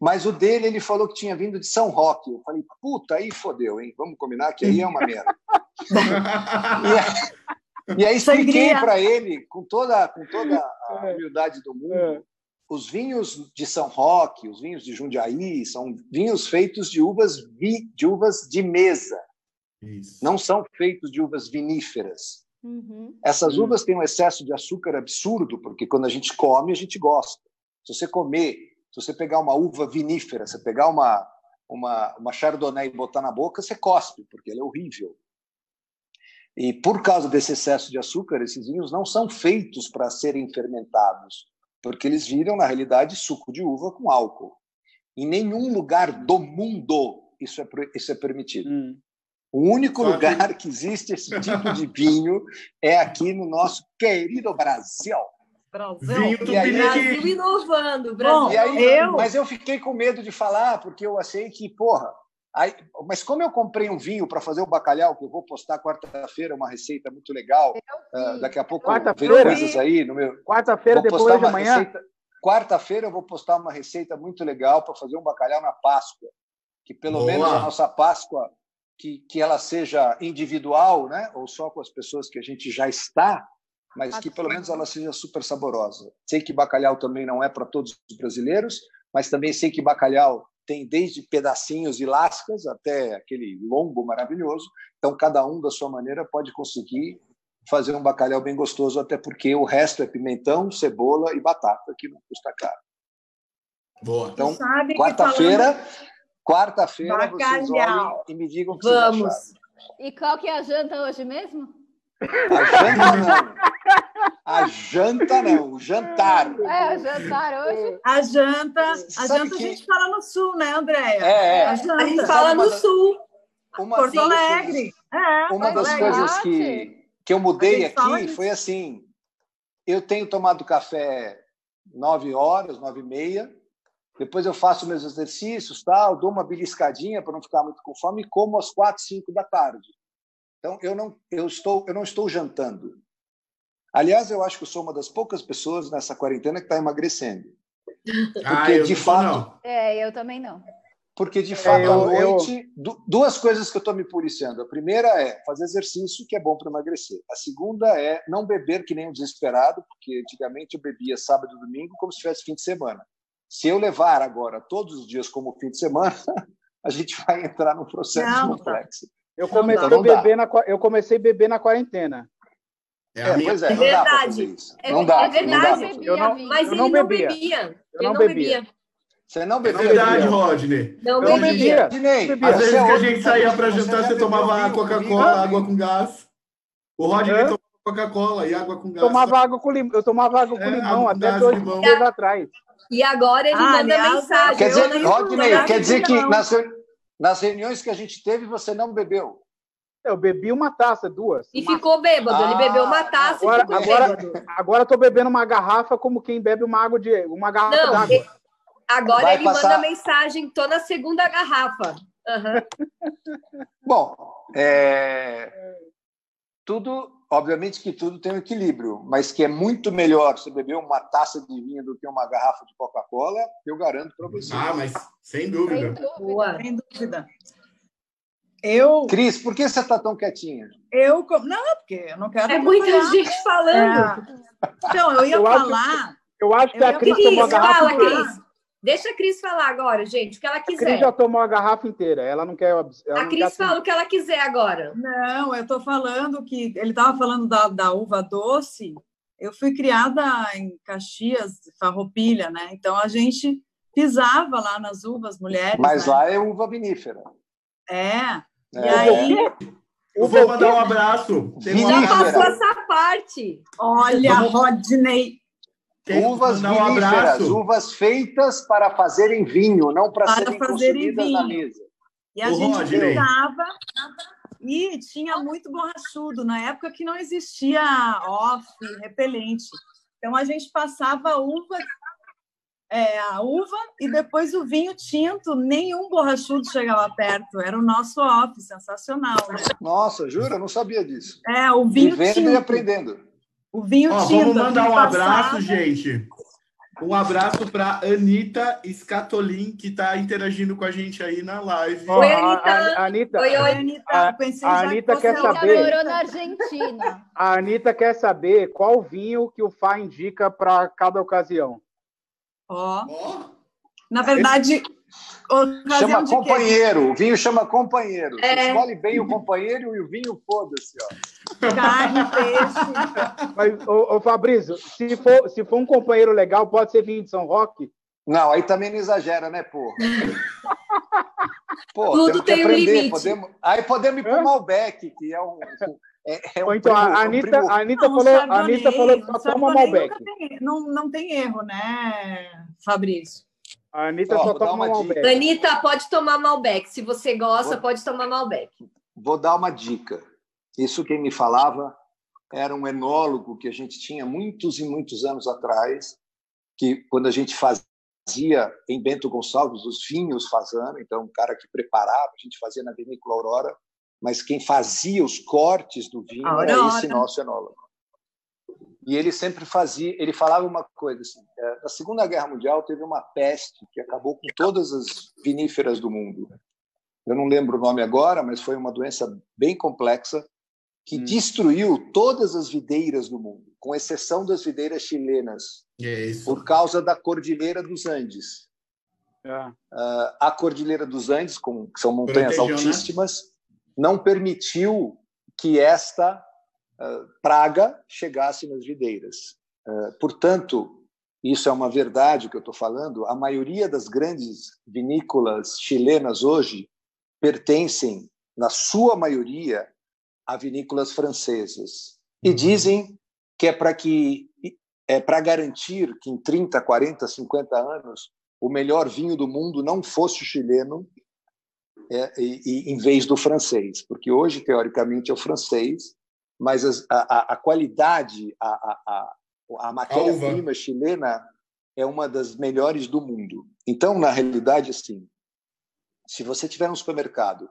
Mas o dele, ele falou que tinha vindo de São Roque. Eu falei, puta, aí fodeu, hein? Vamos combinar que aí é uma merda. (laughs) e, aí, expliquei para ele, com toda, com toda a é. humildade do mundo, é. os vinhos de São Roque, os vinhos de Jundiaí, são vinhos feitos de uvas, vi, de, uvas de mesa. Isso. Não são feitos de uvas viníferas. Uhum. Essas uhum. uvas têm um excesso de açúcar absurdo, porque quando a gente come, a gente gosta. Se você comer se você pegar uma uva vinífera, você pegar uma, uma, uma chardonnay e botar na boca, você cospe, porque ela é horrível. E por causa desse excesso de açúcar, esses vinhos não são feitos para serem fermentados, porque eles viram, na realidade, suco de uva com álcool. Em nenhum lugar do mundo isso é, isso é permitido. Hum. O único Só lugar que... que existe esse tipo de vinho é aqui no nosso querido Brasil. Brasil. Brasil inovando, Brasil. Bom, aí, eu... Mas eu fiquei com medo de falar, porque eu achei que, porra, Aí, mas como eu comprei um vinho para fazer o bacalhau, que eu vou postar quarta-feira, uma receita muito legal. Uh, daqui a pouco quarta-feira coisas aí no meu. Quarta-feira depois de amanhã. Receita... Quarta-feira eu vou postar uma receita muito legal para fazer um bacalhau na Páscoa, que pelo Boa. menos a nossa Páscoa que, que ela seja individual, né, ou só com as pessoas que a gente já está, mas que pelo menos ela seja super saborosa. Sei que bacalhau também não é para todos os brasileiros, mas também sei que bacalhau tem desde pedacinhos e lascas até aquele longo maravilhoso. Então, cada um da sua maneira pode conseguir fazer um bacalhau bem gostoso, até porque o resto é pimentão, cebola e batata, que não custa caro. Boa. Então, quarta-feira, quarta-feira vocês olhem e me digam o que Vamos. vocês acharam. E qual que é a janta hoje mesmo? A janta não. (laughs) A janta não, o jantar. É, o jantar hoje. A janta, a janta que... a gente fala no sul, né, Andréia? É, é. A, a gente fala no sul. Uma Porto Alegre. É, uma das coisas que, que eu mudei aqui foi assim: eu tenho tomado café nove horas, nove e meia, depois eu faço meus exercícios, tal, dou uma beliscadinha para não ficar muito com fome e como às quatro, cinco da tarde. Então, eu não, eu estou, eu não estou jantando. Aliás, eu acho que eu sou uma das poucas pessoas nessa quarentena que está emagrecendo. (laughs) Porque, ah, de fato. Não. É, eu também não. Porque, de fato, é, eu, à noite, eu... duas coisas que eu estou me policiando. A primeira é fazer exercício, que é bom para emagrecer. A segunda é não beber que nem um desesperado, porque antigamente eu bebia sábado e domingo como se tivesse fim de semana. Se eu levar agora todos os dias como fim de semana, (laughs) a gente vai entrar num processo não, complexo. Eu comecei, não, não a beber na, eu comecei a beber na quarentena. É, é, pois é, é verdade. É, não dá, é verdade. Não eu não, mas eu ele não bebia. bebia. Eu não, bebia. Você não bebia? É verdade, Rodney. Não, não bebia. bebia. Às vezes que a gente saía para jantar, você tomava Coca-Cola, água com gás. O Rodney tomava Coca-Cola e água com gás. Tomava água com lim... Eu tomava água com é, limão até dois dias atrás. E agora ele ah, manda aliás, mensagem. Quer dizer, Rodney, quer dizer que nas, nas reuniões que a gente teve, você não bebeu. Eu bebi uma taça, duas. E uma... ficou bêbado. Ele bebeu uma Ah, taça Agora, e ficou agora, bêbado. agora eu tô bebendo uma garrafa como quem bebe uma água de uma garrafa Não, d'água. ele- agora Vai ele passar- manda mensagem, tô na segunda garrafa. Aham. (laughs) Bom, é, tudo, obviamente que tudo tem um equilíbrio, mas que é muito melhor você beber uma taça de vinho do que uma garrafa de Coca-Cola, eu garanto para você. Ah, mas sem Sem dúvida. dúvida. Boa. Sem dúvida. Eu, Cris, por que você está tão quietinha? eu, não, é porque eu não quero É muita atrapalhar. gente falando. É. Então, eu ia Eu acho- falar. Eu acho que Eu a Cris falar- tomou a Cris, garrafa fala, inteira. Cris. Deixa a Cris falar agora, gente, o que ela A Cris quiser. já tomou a garrafa inteira. Ela não quer. Ela A não Cris quer fala o que ela quiser agora. Não, eu estou falando que ele estava falando da, da uva doce. Eu fui criada em Caxias, Farroupilha, né? Então a gente pisava lá nas uvas, mulheres. Mas né? lá é uva vinífera. É. E É. aí, Eu vou mandar um abraço. Tem. Já passou essa parte. olha, Vamos- Rodney, Tem Uvas um viníferas, abraço. uvas feitas para fazerem vinho, não para Para serem consumidas na vinho. mesa. e a Ô, gente Rodney. pisava e tinha muito borrachudo, na época que não existia off, repelente. Então a gente passava uva, é, a uva e depois o vinho tinto, nenhum borrachudo chegava perto. Era o nosso off, sensacional. Né? Nossa, jura? Eu não sabia disso. É, o vinho Vivendo tinto. e aprendendo. O vinho Ó, tinto. vamos mandar um abraço, gente. Um abraço para Anitta Scatolin, que está interagindo com a gente aí na live. Oi, Anitta. Oi, Oi. Anitta, A- a que Anitta fosse quer saber. Morou na Argentina. a Anitta quer saber qual vinho que o Fá indica para cada ocasião. Ó, Ó, na verdade, Chama de quê? companheiro. O vinho chama companheiro. É. escolhe bem o companheiro e o vinho, foda-se. ó. Carne, (laughs) peixe. Mas, ô, ô Fabrício, se for, se for um companheiro legal, pode ser vinho de São Roque? Não, aí também não exagera, né, pô? (laughs) Pô, Tudo temos que tem um aprender. limite. Podemos... Aí podemos ir para o Malbec, que é um. É, é um então, primo- a é um Anitta, primo- a Anitta Não, falou, a Anitta falou que só toma Malbec. tem- Não, não tem erro, né, Fabrício? A Anitta Ó, só toma Malbec. Anitta, pode tomar Malbec. Se você gosta, Vou- pode tomar Malbec. Vou dar uma dica. Isso quem me falava era um enólogo que a gente tinha muitos e muitos anos atrás, que quando a gente fazia em Bento Gonçalves os vinhos fazendo, então um cara que preparava, a gente fazia na vinícola Aurora, mas quem fazia os cortes do vinho era esse nosso enólogo. E ele sempre fazia, ele falava uma coisa assim, é, na Segunda Guerra Mundial teve uma peste que acabou com todas as viníferas do mundo. Eu não lembro o nome agora, mas foi uma doença bem complexa que Hum. destruiu todas as videiras do mundo, com exceção das videiras chilenas, é isso. por causa da Cordilheira dos Andes. É. Ah, a Cordilheira dos Andes, com, que são montanhas né? altíssimas, não permitiu que esta ah, praga chegasse nas videiras. Ah, portanto, isso é uma verdade que eu estou falando. A maioria das grandes vinícolas chilenas hoje pertencem, na sua maioria, a vinícolas francesas. E dizem que é para que é para garantir que em 30, 40, 50 anos o melhor vinho do mundo não fosse chileno é, e, e, em vez do francês, porque hoje teoricamente é o francês, mas as, a, a, a, qualidade, a, a, a matéria-prima chilena é uma das melhores do mundo. Então, na realidade, assim, se você tiver um supermercado,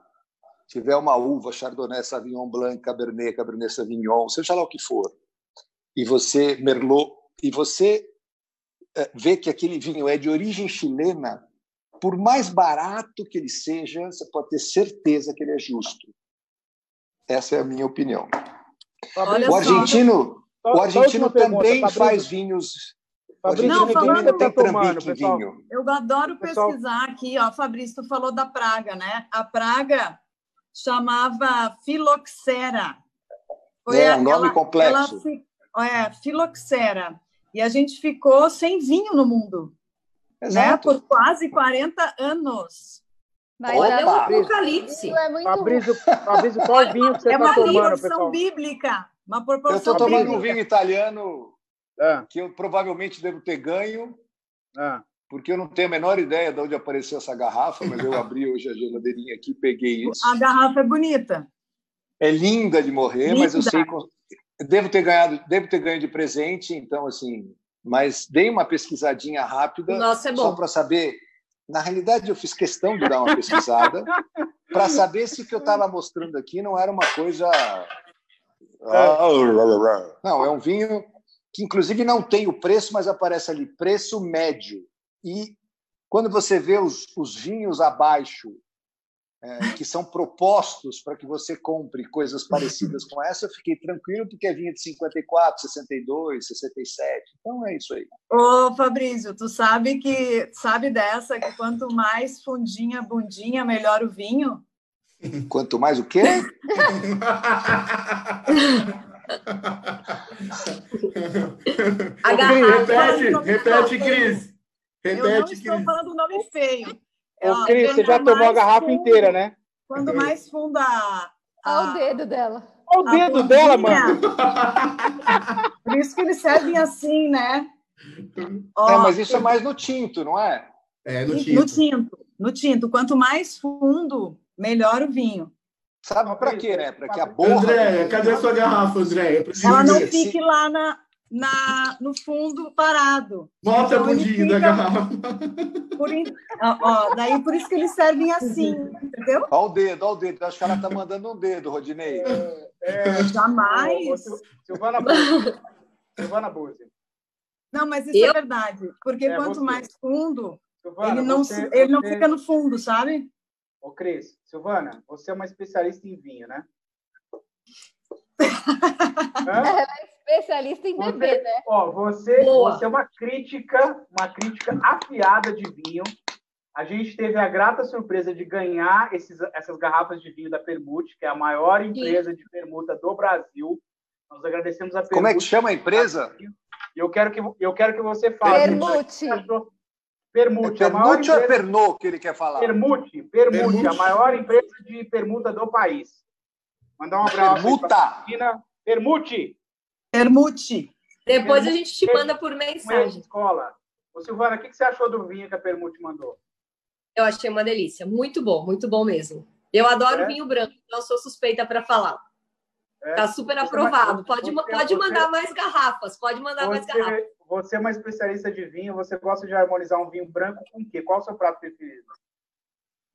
tiver uma uva Chardonnay, Sauvignon Blanc, Cabernet, Cabernet Sauvignon, seja lá o que for, e você Merlot, e você vê que aquele vinho é de origem chilena, por mais barato que ele seja, você pode ter certeza que ele é justo. Essa é a minha opinião. Olha o argentino, só, o argentino também pergunta, faz vinhos. Fabrício, não, falando, tem tomando, pessoal. Vinho. Eu adoro pesquisar pessoal... aqui, ó, Fabrício, tu falou da praga, né? A praga chamava filoxera. Foi é, um nome ela, complexo. Ela, é, filoxera. E a gente ficou sem vinho no mundo. Exato. Né? Por quase 40 anos. Mas Olha, é um apocalipse. É muito Fabrício, Fabrício, qual vinho que você está é tomando, uma pessoal? bíblica. Uma Eu proporção estou tomando bíblica. um vinho italiano é. que eu provavelmente devo ter ganho, é. porque eu não tenho a menor ideia de onde apareceu essa garrafa, mas eu abri hoje a geladeirinha aqui e peguei isso. A garrafa é bonita. é linda de morrer, linda. mas eu sei devo ter ganhado, devo ter ganho de presente, então assim, mas dei uma pesquisadinha rápida Nossa, é só para saber. Na realidade, eu fiz questão de dar uma pesquisada (laughs) para saber se o que eu estava mostrando aqui não era uma coisa. Não, é um vinho que, inclusive, não tem o preço, mas aparece ali preço médio. E quando você vê os, os vinhos abaixo é, que são propostos para que você compre coisas parecidas com essa, eu fiquei tranquilo, porque é vinho de 54, 62, 67. Então é isso aí. Ô, Fabrício, tu sabe que sabe dessa que quanto mais fundinha, bundinha, melhor o vinho? Quanto mais o quê? A repete, repete, Cris. Repete, eu não estou falando o nome feio. Ô, Cris, você já tomou a garrafa fundo, inteira, né? Quando mais funda. Olha o dedo dela. Olha o dedo dela, mano. (laughs) Por isso que eles servem assim, né? Ó, é, mas isso é mais no tinto, não é? É, no tinto. No tinto. No tinto. Quanto mais fundo, melhor o vinho. Sabe para quê, né? Para que a borra. André, cadê a sua garrafa, André? Ela não fique lá na, na, no fundo parado. Bota então, a bundinha da garrafa. Por, ó, daí por isso que eles servem assim, entendeu? Olha o dedo, olha o dedo. Acho que ela está mandando um dedo, Rodinei. É, é, jamais. Silvana Bose. Silvana Bose. Não, mas isso é Eu? é verdade. Porque é, quanto você. mais fundo, Silvana, ele, não, você, ele não fica no fundo, sabe? Ô, Cris, Silvana, você é uma especialista em vinho, né? (laughs) Ela é especialista em você, beber, né? Ó, você, você é uma crítica, uma crítica afiada de vinho. A gente teve a grata surpresa de ganhar esses, essas garrafas de vinho da Permute, que é a maior empresa Sim. de permuta do Brasil. Nós agradecemos a Permute. Como é que chama a empresa? Eu quero que, eu quero que você fale. Permute. Permute. É Permute ou é Pernod que ele quer falar? Permute, Permute, Permute, a maior empresa de permuta do país. Mandar um abraço. Permuta. Permute. Permute. Depois a gente te manda por mensagem. Escola. Ô, Silvana, o que você achou do vinho que a Permute mandou? Eu achei uma delícia. Muito bom, muito bom mesmo. Eu adoro é? vinho branco, não sou suspeita para falar. É. Tá super você aprovado. Pode, você, pode mandar você, mais garrafas. Pode mandar mais garrafas. Você é uma especialista de vinho. Você gosta de harmonizar um vinho branco com o quê? Qual é o seu prato preferido?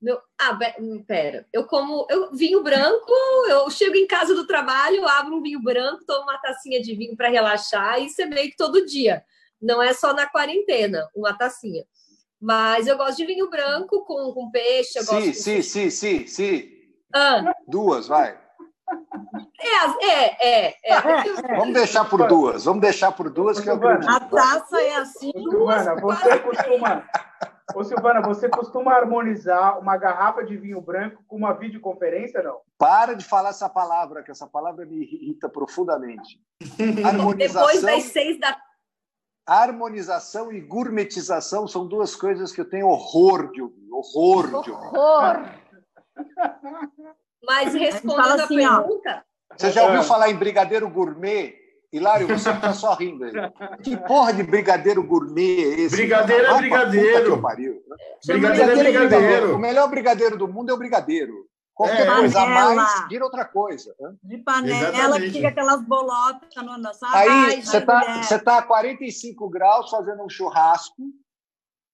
Meu, ah, hum, pera. Eu como eu vinho branco, eu chego em casa do trabalho, abro um vinho branco, tomo uma tacinha de vinho para relaxar, isso é meio que todo dia. Não é só na quarentena, uma tacinha. Mas eu gosto de vinho branco com, com peixe. Eu sim, gosto sim, sim, sim, sim. Ah. Duas, vai. É, é, é, é. Vamos deixar por duas. Vamos deixar por duas que eu acredito. A taça é assim. Duas, Silvana, você costuma, Ô, Silvana, você costuma harmonizar uma garrafa de vinho branco com uma videoconferência, não? Para de falar essa palavra, que essa palavra me irrita profundamente. (laughs) Harmonização, Depois das seis da Harmonização e gourmetização são duas coisas que eu tenho horror de ouvir. Horror de ouvir. Horror! Mas respondendo assim, a pergunta... Você já ouviu falar em brigadeiro gourmet? Hilário, você está só rindo aí. Que porra de brigadeiro gourmet é esse? Brigadeiro é brigadeiro. Pariu, né? Brigadeiro é brigadeiro. O melhor brigadeiro do mundo é o brigadeiro. Qualquer é, coisa a mais vira outra coisa. Né? De panela, Exatamente. que fica aquelas bolotas no, Aí você está você tá a 45 graus fazendo um churrasco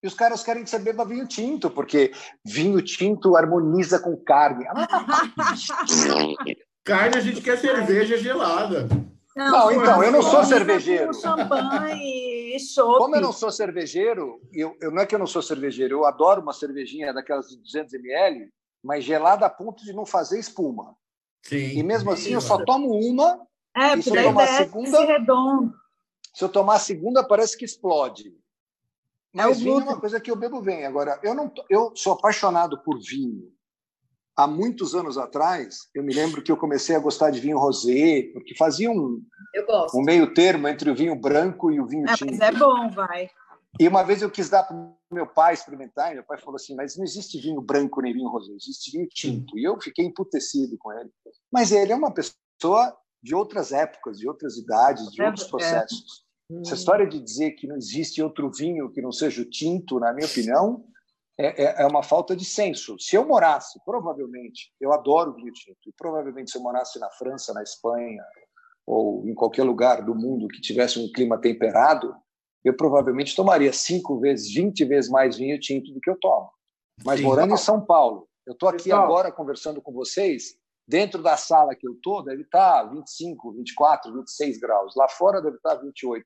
e os caras querem que você beba vinho tinto, porque vinho tinto harmoniza com carne. (laughs) carne a gente quer cerveja gelada. Não, não então, eu não sou cervejeiro. Champanhe e Como eu não sou cervejeiro, eu, eu, não é que eu não sou cervejeiro, eu adoro uma cervejinha daquelas de 200 ml, mas gelada a ponto de não fazer espuma. Sim, e mesmo assim, eu só tomo uma. É, e se eu tomar a segunda, redondo. Se eu tomar a segunda, parece que explode. Mas é vinho é uma coisa que eu bebo bem. Agora, eu não, eu sou apaixonado por vinho há muitos anos atrás, eu me lembro que eu comecei a gostar de vinho rosé, porque fazia um, um meio termo entre o vinho branco e o vinho é, tinto. Mas é bom, vai. E uma vez eu quis dar para o meu pai experimentar, e meu pai falou assim: Mas não existe vinho branco nem vinho rosé, existe vinho tinto. E eu fiquei emputecido com ele. Mas ele é uma pessoa de outras épocas, de outras idades, de é, outros processos. Essa história de dizer que não existe outro vinho que não seja o tinto, na minha opinião, é, é, é uma falta de senso. Se eu morasse, provavelmente, eu adoro vinho tinto, e provavelmente se eu morasse na França, na Espanha, ou em qualquer lugar do mundo que tivesse um clima temperado, eu provavelmente tomaria cinco vezes, vinte vezes mais vinho tinto do que eu tomo. Mas Sim. morando em São Paulo, eu estou aqui Pessoal. agora conversando com vocês, dentro da sala que eu estou, deve estar 25, 24, 26 graus. Lá fora deve estar 28.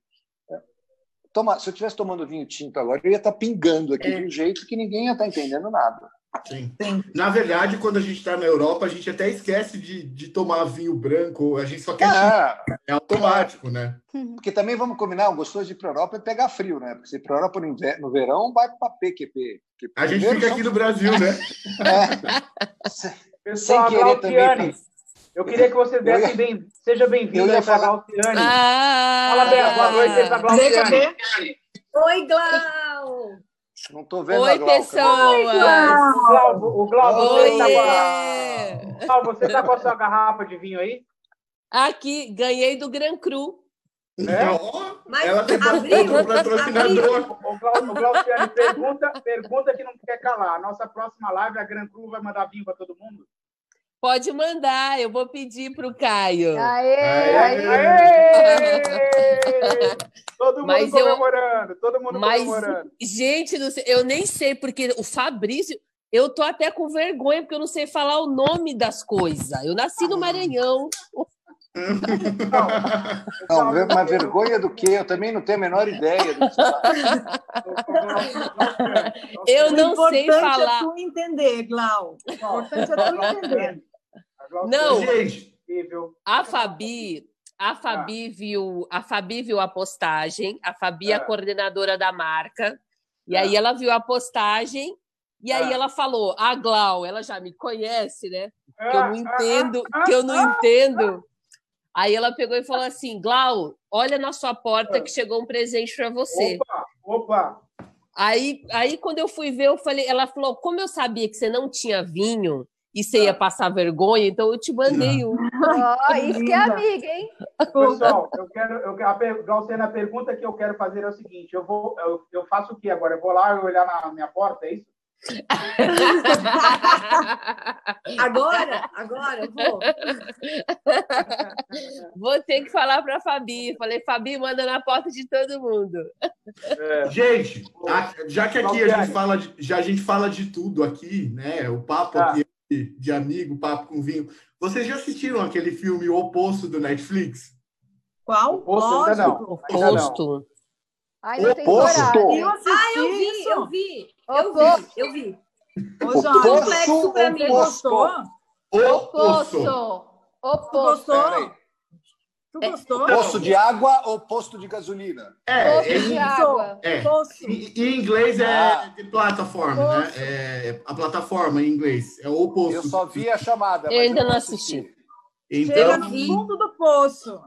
Toma, se eu estivesse tomando vinho tinto agora, eu ia estar pingando aqui é. de um jeito que ninguém ia estar entendendo nada. Sim. Sim. Na verdade, quando a gente está na Europa, a gente até esquece de, de tomar vinho branco, a gente só quer. Ah, é automático, né? Porque também vamos combinar, o gostoso de ir para a Europa é pegar frio, né? Porque se para a Europa no, inverno, no verão, vai para PQP. A gente fica aqui no Brasil, né? (laughs) É. Pessoal, Sem querer também. Eu queria que você desse ia... bem, seja bem-vindo para falar... Glauciane. Ah, Fala bem, boa noite para Glauciane. Oi, Glau. Não estou vendo Oi, a Glau. pessoal. Oi, Glau. O Glau, você está com, a... você tá com a sua (laughs) garrafa de vinho aí? Aqui, ganhei do Gran Cru. É? Mas ela tem patrocinador. O Glauciane pergunta, pergunta que não quer calar. A nossa próxima live, a Gran Cru vai mandar vinho para todo mundo? Pode mandar, eu vou pedir para o Caio. Aê, aê, aê. (laughs) Todo mundo mas comemorando, eu, todo mundo mas, comemorando. Gente, eu nem sei, porque o Fabrício, eu tô até com vergonha, porque eu não sei falar o nome das coisas. Eu nasci no Maranhão. Não, não, uma vergonha do quê? Eu também não tenho a menor ideia do que Eu não sei falar. É tu entender, Glau. O importante é tu entender. Não, a Fabi, a Fabi viu, a Fabi viu a postagem, a Fabi é a é. coordenadora da marca, e aí é. ela viu a postagem e aí ela falou: "A Glau, ela já me conhece, né? Que eu não entendo, que eu não entendo". Aí ela pegou e falou assim: "Glau, olha na sua porta que chegou um presente para você". Opa, opa. Aí, aí quando eu fui ver, eu falei, ela falou: "Como eu sabia que você não tinha vinho, e você ia passar vergonha, então eu te mandei um. Oh, isso que é amiga, hein? Pessoal, eu quero, eu, a, Glaucena, a pergunta que eu quero fazer é o seguinte: eu, vou, eu, eu faço o quê agora? Eu vou lá e olhar na minha porta, é isso? (laughs) agora, agora, vou. (laughs) Vou ter que falar para a Fabi. Falei, Fabi, manda na porta de todo mundo. É. Gente, já que aqui a gente fala de, já a gente fala de tudo aqui, né? O papo ah. aqui de amigo, papo com vinho. Vocês já assistiram aquele filme O Oposto do Netflix? Qual? Oposto ainda não. Oposto. Ai, não Oposto. Eu assisti ah, eu vi, eu vi. Eu vi, eu vi. Ô, João, complexo pra mim. Gostou? Oposto. Oposto. Gostou? Tu é, gostou? Posto de água ou posto de gasolina? É, posto de água. É. Em, em, inglês é ah. de plataforma, né? É, a plataforma em inglês. É o oposto. Eu só vi a chamada. Eu ainda não assisti. Então, Chega no fundo do poço.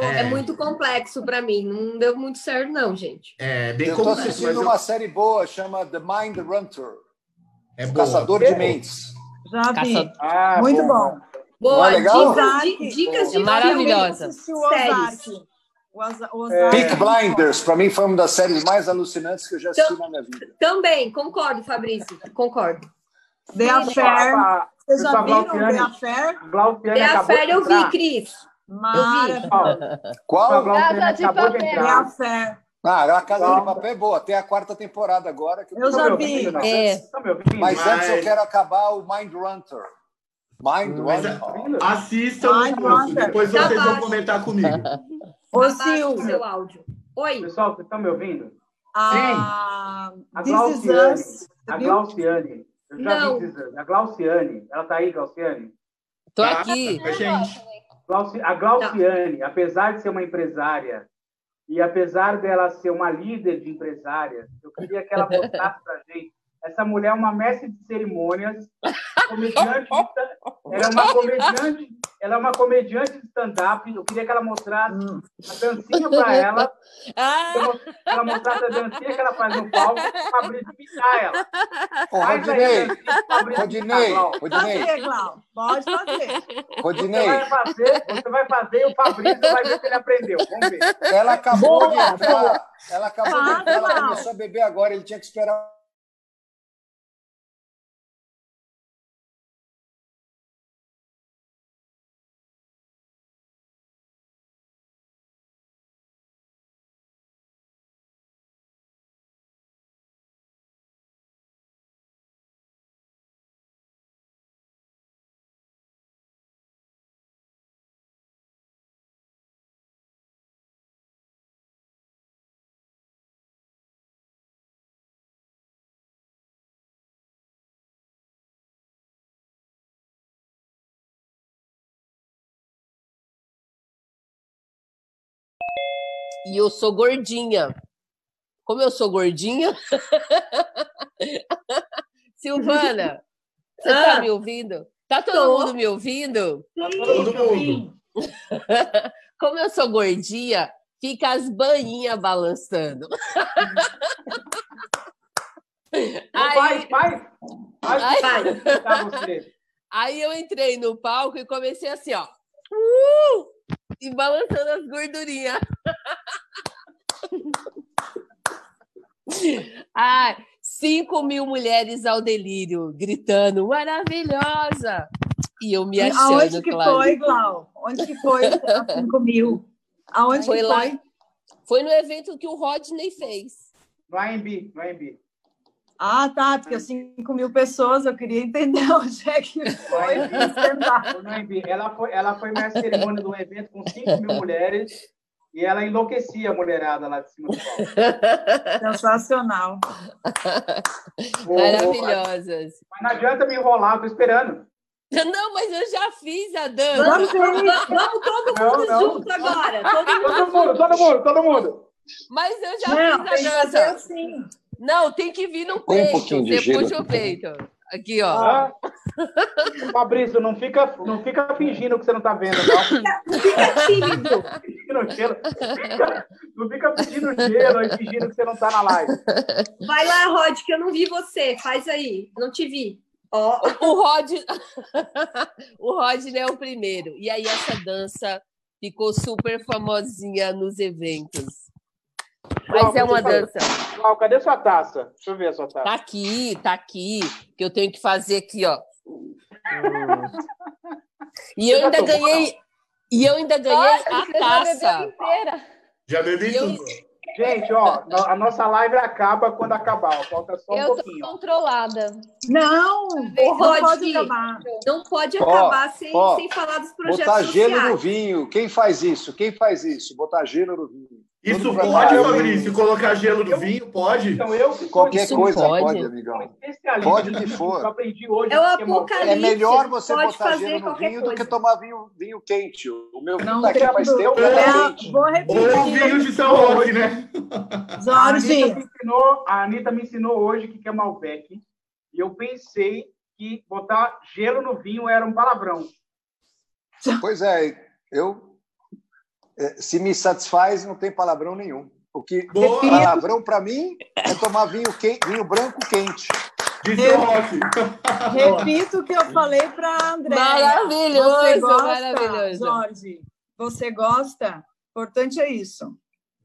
É. é. muito complexo para mim, não deu muito certo, não, gente. É bem eu complexo. Eu estou assistindo uma série boa, chama The Mind Hunter. É boa. Caçador de Mentes. Já vi. Caça... Ah, muito bom. bom. Boa, é dicas, dicas de maravilhosa. Séries. É. Peak Blinders, para mim, foi uma das séries mais alucinantes que eu já assisti na minha vida. Também, concordo, Fabrício, concordo. The Affair. Vocês já viram The Affair? The Affair eu vi, Cris. Maravilha. Qual? Casa de Papel. Ah, a Casa de Papel é boa. Tem a quarta temporada agora. Que eu, eu já vi. É. Mas antes eu quero acabar o Mind Hunter. Mind Hunter. Assistam depois tá vocês vão comentar comigo. Ô, Sil. seu áudio. Oi. Pessoal, vocês estão me ouvindo? Ah, Sim. A Glauciane. A Glauciane. Eu já Não. vi A Glauciane. Ela está aí, Glauciane? Estou aqui. Tá, gente. A Glauciane, apesar de ser uma empresária e apesar dela ser uma líder de empresárias, eu queria que ela (laughs) mostrasse para gente essa mulher é uma mestre de cerimônias, comediante, ela é uma comediante, ela é uma comediante de stand-up. Eu queria que ela mostrasse a dancinha para ela. Ah. Ela mostrasse a dancinha que ela faz no palco Fabrício imitar ela. Ô, Rodinei, Rodinei, Rodinei. Pode fazer. Rodinei. Você vai fazer, você vai fazer e o Fabrício vai ver se ele aprendeu. Vamos ver. Ela acabou Boa, de entrar. Ela acabou de entrar, ela começou a beber agora, ele tinha que esperar E eu sou gordinha. Como eu sou gordinha. (laughs) Silvana, você está Ah. me ouvindo? Tá todo Tô. mundo me ouvindo? Todo mundo. (laughs) Como eu sou gordinha, fica as bainhas balançando. Aí, Faz, faz. Faz Ai. Vai. explicar você. aí eu entrei no palco e comecei assim, ó. Uh! E balançando as gordurinhas. (laughs) (laughs) Ai, 5 mil mulheres ao delírio, gritando, maravilhosa! E eu me achando, Aonde que claro. foi, Glau? Onde que foi (laughs) a 5 mil? Aonde Foi que lá. foi? Foi no evento que o Rodney fez. No AMB, no AMB. Ah, tá, porque 5 mil pessoas, eu queria entender (laughs) onde é que foi. Ela foi, ela foi de cerimônia de um evento com 5 mil mulheres e ela enlouquecia a mulherada lá de cima do palco. (laughs) Sensacional. (laughs) Maravilhosas. Mas não adianta me enrolar, tô esperando. (laughs) Não, mas eu já fiz a dança. Vamos, vamos, vamos todo Não, mundo não. junto agora. Todo mundo Todo mundo, todo mundo, todo mundo. Mas eu já Não, fiz a fazer dança. assim. Não, tem que vir no um peito. pouquinho de Você puxa o peito. Aqui, ó. Hã? Fabrício, não fica, não fica fingindo que você não tá vendo, não. fica tímido. Fingindo gelo. Não fica pedindo gelo e fingindo que você não tá na live. Vai lá, Rod, que eu não vi você. Faz aí. Não te vi. Ó, O Rod... (laughs) o Rodney é o primeiro. E aí essa dança ficou super famosinha nos eventos. Mas é uma dança. Clau, cadê sua taça? Deixa eu ver a sua taça. Tá aqui, tá aqui. Que eu tenho que fazer aqui, ó. E eu ainda ganhei. E eu ainda ganhei Nossa, a já taça. inteira. Já bebi Eu- tudo. Gente, ó, a nossa live acaba quando acabar. Falta só um Eu tô pouquinho. ó. controlada. Não, não pode acabar. não pode Ó, acabar sem, ó, sem falar dos projetos Botar gelo no sociais. vinho. Quem faz isso? Quem faz isso? Botar gelo no vinho. Isso pode, Fabrício? Colocar gelo no vinho? Pode? Então, eu que Qualquer coisa pode? pode, amigão. Pode que for. Eu aprendi hoje. É o apocalipse. É melhor você pode botar fazer gelo no vinho do que coisa. tomar vinho, vinho quente. O meu vinho Não tá aqui faz tempo, É, vou Ou vinho de São Roque, né? A Jorge, Anitta, me ensinou, a Anitta me ensinou hoje o que é Malbec. E eu pensei que botar gelo no vinho era um palavrão. Pois é, eu é, se me satisfaz, não tem palavrão nenhum. O que Boa. palavrão para mim é tomar vinho quente, vinho branco quente. Repito o que eu falei para André. Maravilhoso, Você gosta, maravilhoso. Jorge? Você gosta? Importante é isso.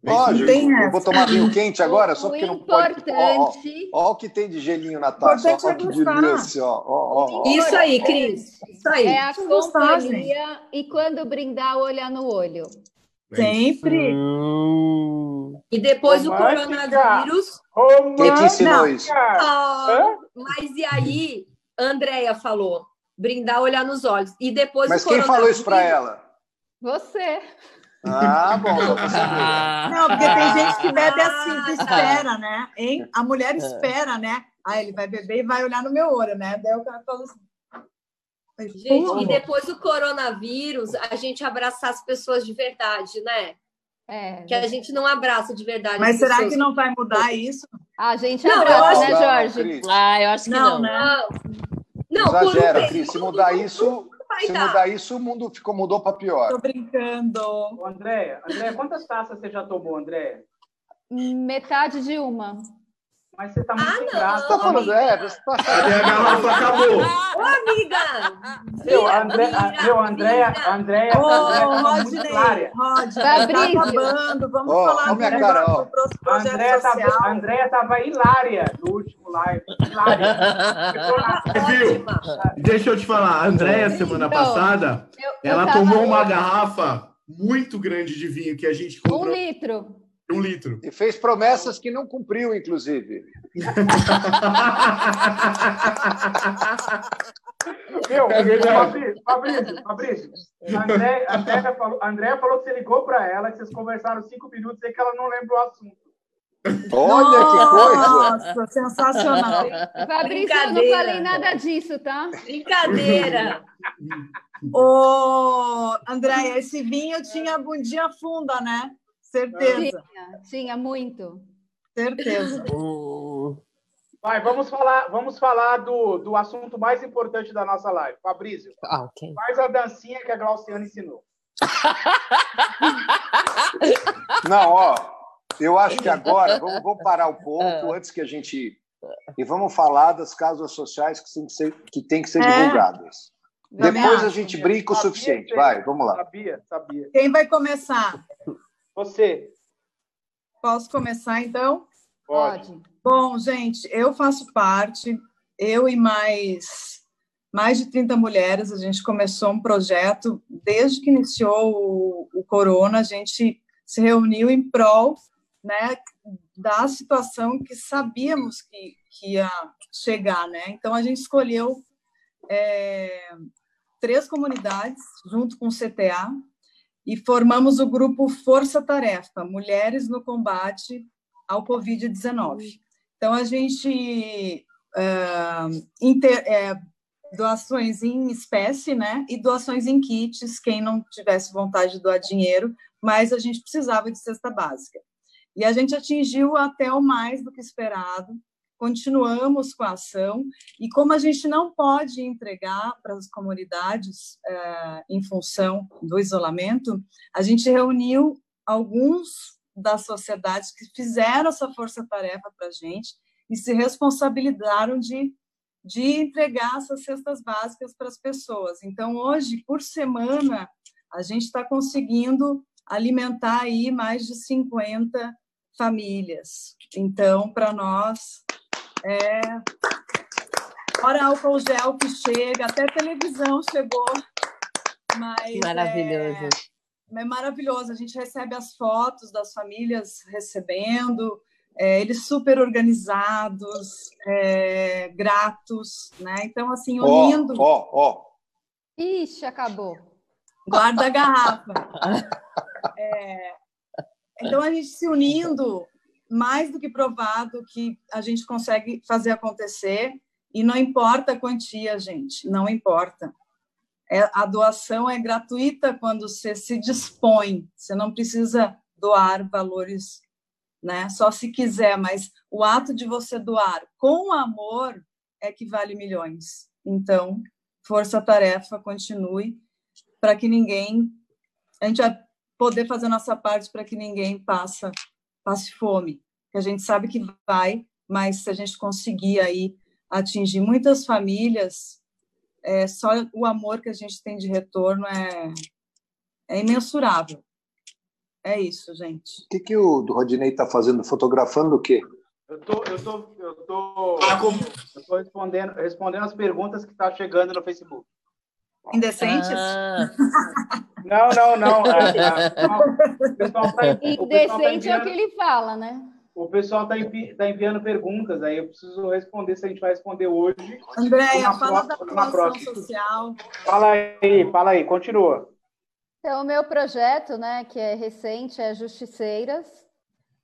Lógico, tem eu essa. vou tomar vinho quente agora, só o porque não pode. Ó o que tem de gelinho na taça, é que gostar. delícia, ó, ó, ó, ó. Isso aí, Cris. Isso aí. É a companhia e quando brindar, olhar no olho. Sempre. Hum. E depois do Romântica. coronavírus. Quem te ensinou Não. isso? ah, mas e aí, a Andrea falou: brindar, olhar nos olhos. E depois Mas quem falou isso para ela? Você. Ah, bom. Ah. (laughs) Não, porque tem gente que bebe Ah, assim, que tá. espera, né? Hein? A mulher espera, né? Ah, ele vai beber e vai olhar no meu olho, né? Daí o cara fala assim. Gente, "Pô, e depois do coronavírus, a gente abraçar as pessoas de verdade, né? É. Que a gente não abraça de verdade. Mas as será pessoas. que não vai mudar isso? A gente Não, abraça, acho- né, Jorge? Ah, eu acho que não. Não, né? Não, não por um Exagera, tempo, Cris. Se mudar isso, se dar. mudar isso, o mundo ficou, mudou para pior. Tô brincando. Ô, Andréia, Andréia, quantas taças você já tomou, Andréia? Metade de uma. Mas você tá muito Ah, sem não. graça. Tá falando, é, você tá a garrafa acabou. Ô, amiga! Meu, André, vira, meu, Andréia. Andréia, Ô, Andréia tava muito Rodney, hilária. Rod, tá Fabrício. acabando. Vamos Ó, falar ó minha do cara, ó. do pro- A projeto Andréia tava, social. a Andréia tava hilária no último live. Hilária. Viu? Deixa eu te falar, a Andréia, semana Então, passada, Eu, eu ela tava tomou uma garrafa muito grande de vinho que a gente Um comprou. litro. Um litro. E fez promessas que não cumpriu, inclusive. Meu, É. Fabrício, Fabrício, Fabrício, a Andréia, a Andréia falou, a Andréia falou que você ligou para ela, que vocês conversaram cinco minutos e que ela não lembra o assunto. Olha que coisa! Nossa, sensacional. Fabrício, eu não falei nada disso, tá? Brincadeira. Ô, Andréia, esse vinho tinha bundinha funda, né? Certeza. Tinha, tinha muito. Certeza. (laughs) Vai, vamos falar, vamos falar do, do assunto mais importante da nossa live. Fabrício, Ah, ok. faz a dancinha que a Glauciana ensinou. (laughs) Não, ó, eu acho que agora vamos, vamos parar um pouco antes que a gente. E vamos falar das causas sociais que têm que ser, que têm que ser É. divulgadas. Depois a gente brinca o suficiente. Vai, vamos lá. Sabia, sabia. Quem vai começar? Você, Posso começar, então? pode. Pode. Bom, gente, eu faço parte, eu e mais mais de 30 mulheres, a gente começou um projeto, desde que iniciou o, o corona, a gente se reuniu em prol né, da situação que sabíamos que, que ia chegar. Né? Então, a gente escolheu é, três comunidades, junto com o CTA, e formamos o grupo Força Tarefa, Mulheres no Combate ao Covid-19. Então, a gente ah, inter- é, doações em espécie, né? E doações em kits, quem não tivesse vontade de doar dinheiro, mas a gente precisava de cesta básica. E a gente atingiu até o mais do que esperado, continuamos com a ação, e como a gente não pode entregar para as comunidades eh, em função do isolamento, a gente reuniu alguns das sociedades que fizeram essa força-tarefa para a gente e se responsabilizaram de, de entregar essas cestas básicas para as pessoas. Então, hoje, por semana, a gente está conseguindo alimentar aí mais de 50 famílias. Então, para nós, é. Fora álcool gel que chega, até televisão chegou. Mas Maravilhoso. É, é maravilhoso. A gente recebe as fotos das famílias recebendo, é, eles super organizados, é, gratos, né? Então, assim, Ó, unindo, ó, ó. Ixi, acabou. guarda a garrafa. (laughs) É, então, a gente se unindo, mais do que provado que a gente consegue fazer acontecer, e não importa a quantia, gente, não importa. É, a doação é gratuita quando você se dispõe, você não precisa doar valores, né? Só se quiser, mas o ato de você doar com amor é que vale milhões. Então, força-tarefa, continue para que ninguém a gente vai poder fazer a nossa parte para que ninguém passa, passe fome. Que a gente sabe que vai, mas se a gente conseguir aí atingir muitas famílias, é, só o amor que a gente tem de retorno é, é imensurável. É isso, gente. O que, que o Rodinei está fazendo? Fotografando o quê? Eu tô, eu tô, eu tô, eu tô respondendo, respondendo as perguntas que tá chegando no Facebook. Indecentes? Ah, Não, não, não. é, é, não, (laughs) o pessoal tá, o pessoal tá Indecente é o enviando, que ele fala, né? o pessoal tá, envi- tá enviando perguntas, aí eu preciso responder se a gente vai responder hoje. Andréia, fala da próxima- uma atuação próxima. social. Fala aí, fala aí, continua. Então, o meu projeto, né, que é recente, é Justiceiras.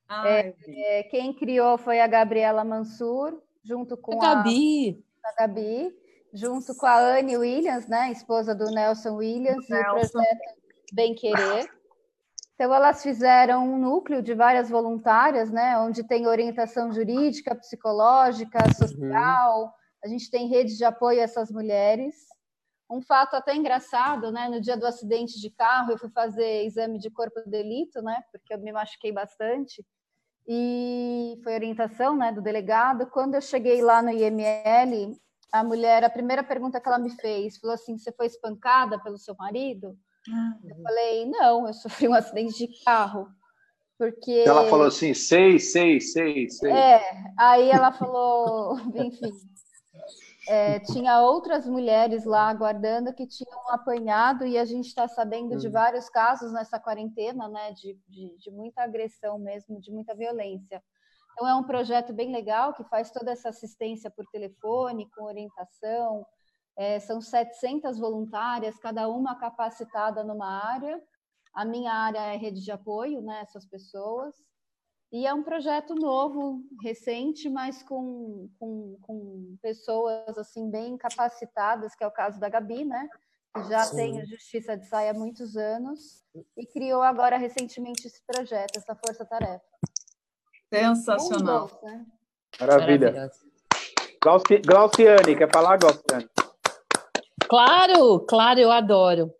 Ai, É, quem criou foi a Gabriela Mansur, junto com a, Gabi. a Gabi, junto com a Anne Williams, né, esposa do Nelson Williams, e o Nelson. projeto Bem Querer. Então, elas fizeram um núcleo de várias voluntárias, né, onde tem orientação jurídica, psicológica, social. A gente tem rede de apoio a essas mulheres. Um fato até engraçado, né? No dia do acidente de carro, eu fui fazer exame de corpo de delito, né? Porque eu me machuquei bastante. E foi orientação, né, do delegado. Quando eu cheguei lá no IML, a mulher, a primeira pergunta que ela me fez, falou assim: "Você foi espancada pelo seu marido?" Eu falei: "Não, eu sofri um acidente de carro." Porque Ela falou assim: sei, sei, sei, sei. é, aí ela falou, (laughs) enfim, é, tinha outras mulheres lá aguardando que tinham apanhado e a gente está sabendo de vários casos nessa quarentena, né, de, de, de muita agressão mesmo, de muita violência. Então é um projeto bem legal que faz toda essa assistência por telefone, com orientação. É, são 700 voluntárias, cada uma capacitada numa área. A minha área é rede de apoio, né, essas pessoas. E é um projeto novo, recente, mas com, com, com pessoas assim bem capacitadas, que é o caso da Gabi, né? que já Sim. tem a Justiça de Saia há muitos anos e criou agora recentemente esse projeto, essa Força Tarefa. Sensacional. Né? Maravilha. Glauci- Glauciane, quer falar, Glauciane? Claro, claro, eu adoro.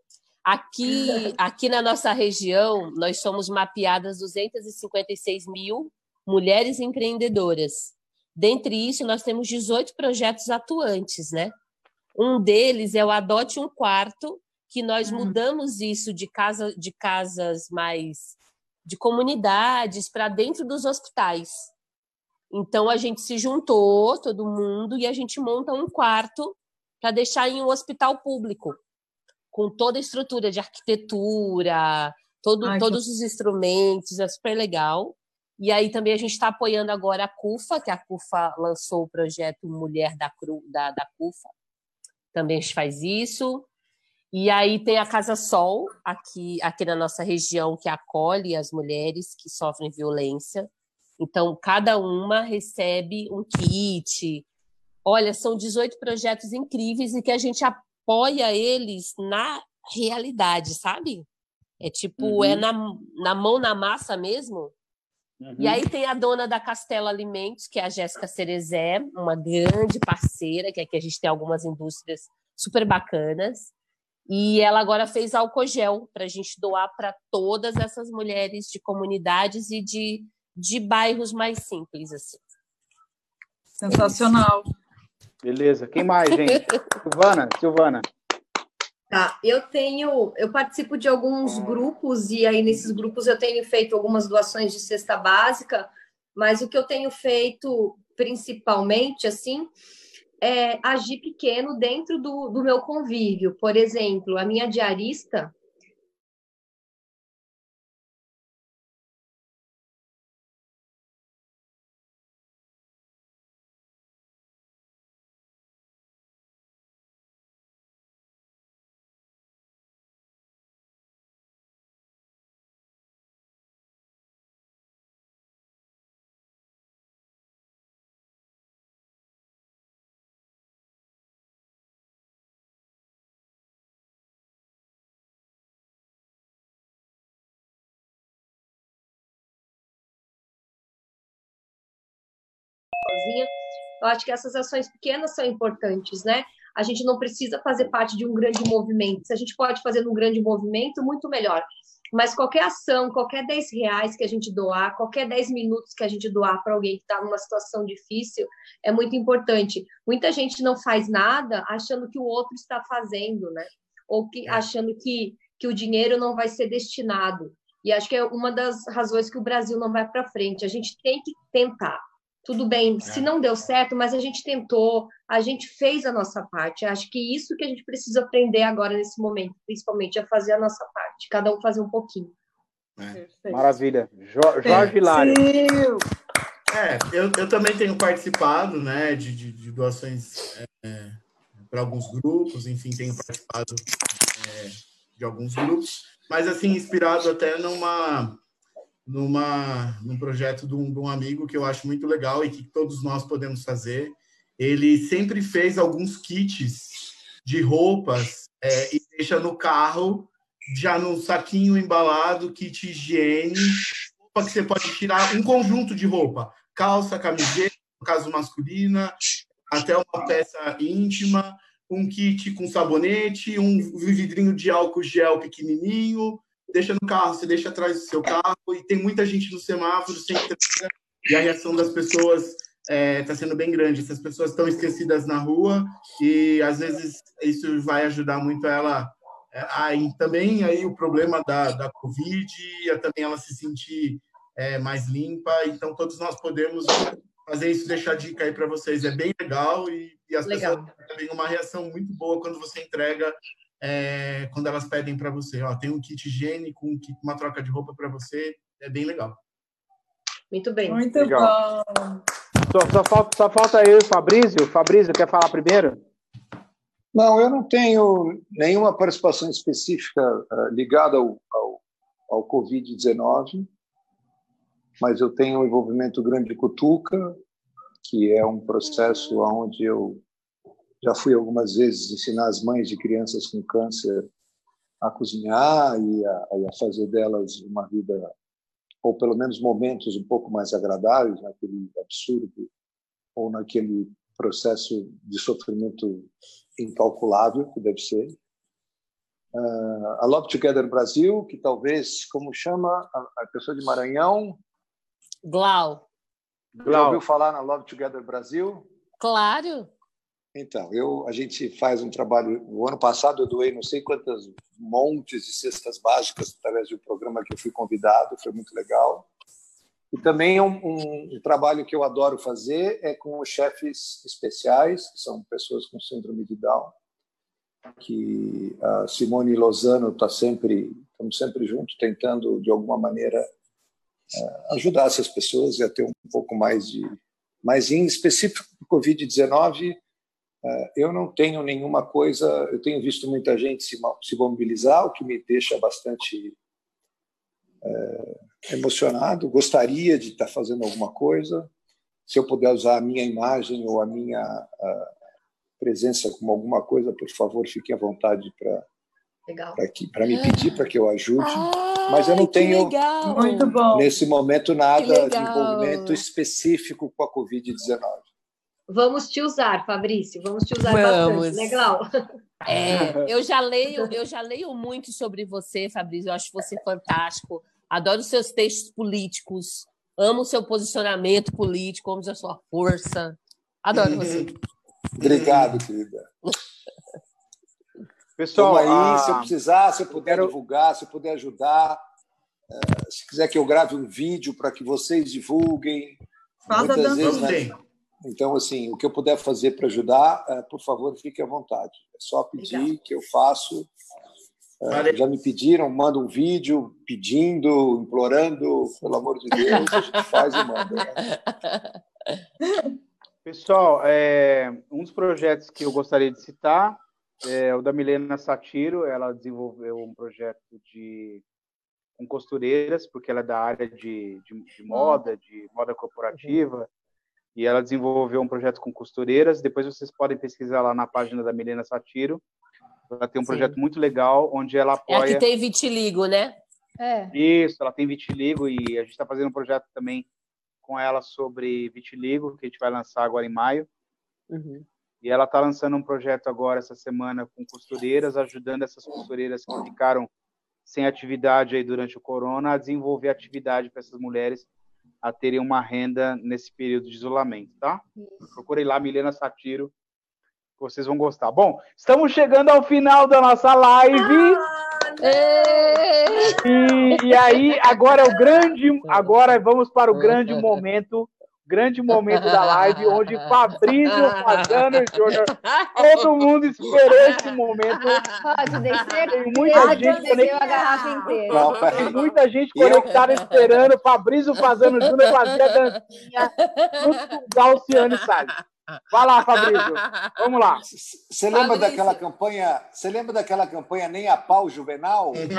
Aqui, (laughs) aqui na nossa região, nós somos mapeadas 256 mil mulheres empreendedoras. Dentre isso, nós temos 18 projetos atuantes, né? Um deles é o Adote um Quarto, que nós Hum. mudamos isso de, casa, de casas mais de comunidades para dentro dos hospitais. Então a gente se juntou, todo mundo, e a gente monta um quarto para deixar em um hospital público, com toda a estrutura de arquitetura, todo, Ai, que- todos os instrumentos, é super legal. E aí também a gente está apoiando agora a CUFA, que a CUFA lançou o projeto Mulher da, Cru, da, da CUFA. Também a gente faz isso. E aí tem a Casa Sol, aqui, aqui na nossa região, que acolhe as mulheres que sofrem violência. Então, cada uma recebe um kit. Olha, são 18 projetos incríveis e que a gente apoia eles na realidade, sabe? É tipo, Uhum. é na, na mão na massa mesmo. E aí tem a dona da Castelo Alimentos, que é a Jéssica Cerezé, uma grande parceira, que aqui a gente tem algumas indústrias super bacanas. E ela agora fez álcool gel para a gente doar para todas essas mulheres de comunidades e de, de bairros mais simples. Assim. Sensacional. Beleza. Quem mais, gente? (laughs) Silvana, Silvana. Tá, eu tenho, eu participo de alguns grupos e aí nesses grupos eu tenho feito algumas doações de cesta básica, mas o que eu tenho feito principalmente assim é agir pequeno dentro do, do meu convívio. Por exemplo, a minha diarista, Eu acho que essas ações pequenas são importantes, né? A gente não precisa fazer parte de um grande movimento. Se a gente pode fazer num grande movimento, muito melhor. Mas qualquer ação, qualquer 10 reais que a gente doar, qualquer 10 minutos que a gente doar para alguém que está numa situação difícil, é muito importante. Muita gente não faz nada achando que o outro está fazendo, né? Ou que, achando que, que o dinheiro não vai ser destinado. E acho que é uma das razões que o Brasil não vai para frente. A gente tem que tentar. Tudo bem, se não deu certo, mas a gente tentou, a gente fez a nossa parte. Acho que isso que a gente precisa aprender agora nesse momento, principalmente, é fazer a nossa parte, cada um fazer um pouquinho. Maravilha. Jo- Jorge Hilário. Sil. É, eu, eu também tenho participado, né, de, de, de doações para alguns grupos, enfim, tenho participado é, de alguns grupos, mas assim, inspirado até numa, numa, num projeto de um, de um amigo que eu acho muito legal e que todos nós podemos fazer. Ele sempre fez alguns kits de roupas é, e deixa no carro, já num saquinho embalado, kit higiene, roupa que você pode tirar, um conjunto de roupa, calça, camiseta, no caso masculina, até uma peça íntima, um kit com sabonete, um vidrinho de álcool gel pequenininho, deixa no carro, você deixa atrás do seu carro e tem muita gente no semáforo sem entrega, e a reação das pessoas está sendo bem grande. Essas pessoas estão esquecidas na rua e às vezes isso vai ajudar muito ela é, aí também aí o problema da, da Covid, é também ela se sentir é, mais limpa. Então todos nós podemos fazer isso, deixar a dica aí para vocês. É bem legal e, e as Legal. pessoas têm uma reação muito boa quando você entrega é, quando elas pedem para você, ó, tem um kit higiênico, um kit, uma troca de roupa para você, é bem legal. Muito bem. Muito Legal. bom. Só, só falta, só falta eu e o Fabrício. Fabrício, quer falar primeiro? Não, eu não tenho nenhuma participação específica eh, ligada ao, ao, ao Covid-19, mas eu tenho um envolvimento grande com o Tuca, que é um processo onde eu já fui algumas vezes ensinar as mães de crianças com câncer a cozinhar e a, a fazer delas uma vida, ou pelo menos momentos um pouco mais agradáveis naquele absurdo ou naquele processo de sofrimento incalculável que deve ser. Uh, a Love Together Brasil, que talvez, como chama a, a pessoa de Maranhão? Glau. Glau. Já ouviu falar na Love Together Brasil? Claro. Então, eu, a gente faz um trabalho. No ano passado eu doei não sei quantas montes de cestas básicas através de um programa que eu fui convidado, foi muito legal. E também um, um, um trabalho que eu adoro fazer é com os chefes especiais, que são pessoas com síndrome de Down, que a Simone Lozano está sempre, estamos sempre juntos, tentando de alguma maneira eh, ajudar essas pessoas a ter um pouco mais de, mas em específico do Covid-19 é, eu não tenho nenhuma coisa. Eu tenho visto muita gente se, se mobilizar, o que me deixa bastante é, emocionado. Gostaria de estar fazendo alguma coisa. Se eu puder usar a minha imagem ou a minha a presença como alguma coisa, por favor, fique à vontade para para me pedir para que eu ajude. Ah, Mas eu não tenho, nesse momento, nada de envolvimento específico com a Covid-19. Vamos te usar, Fabrício. Vamos te usar Vamos. bastante. Legal. É, eu já leio, eu já leio muito sobre você, Fabrício. Eu acho você fantástico. Adoro os seus textos políticos. Amo o seu posicionamento político, amo a sua força. Adoro (laughs) você. Obrigado, querida. Pessoal, aí, a- se eu precisar, se eu puder quero- divulgar, se eu puder ajudar, eh, se quiser que eu grave um vídeo para que vocês divulguem. Faz a Muitas dança. vezes, né? Então, assim, o que eu puder fazer para ajudar, eh, por favor, fique à vontade. É só pedir Legal. que eu faço. Valeu. Já me pediram, manda um vídeo pedindo, implorando, pelo amor de Deus, a gente faz e manda. né? (laughs) Pessoal, é, um dos projetos que eu gostaria de citar é o da Milena Satiro. Ela desenvolveu um projeto de com costureiras, porque ela é da área de, de, de moda, de moda corporativa, e ela desenvolveu um projeto com costureiras. Depois vocês podem pesquisar lá na página da Milena Satiro. Ela tem um Sim. projeto muito legal, onde ela É a apoia. que tem vitiligo, né? É. Isso, ela tem vitiligo e a gente está fazendo um projeto também com ela sobre vitiligo, que a gente vai lançar agora em maio. E ela está lançando um projeto agora essa semana com costureiras, ajudando essas costureiras que ficaram sem atividade aí durante o corona a desenvolver atividade para essas mulheres a terem uma renda nesse período de isolamento, tá? Procurem lá Milena Satiro, que vocês vão gostar. Bom, estamos chegando ao final da nossa live. E, e aí, agora é o grande. (laughs) Agora vamos para o grande momento. Grande momento da live, onde Fabrício (laughs) Fazano Júnior. Todo mundo esperou esse momento. Rodney, Tem muita certeza gente conectada. garrafa inteira. Não, Tem muita gente E eu- conectada esperando. Fabrício Fazano Júnior fazer a dancinha junto com o Galciano Salles. Vai lá, Fabrício. (laughs) Vamos lá. Você lembra daquela campanha? Você lembra daquela campanha Nem a Pau Juvenal? Você (laughs)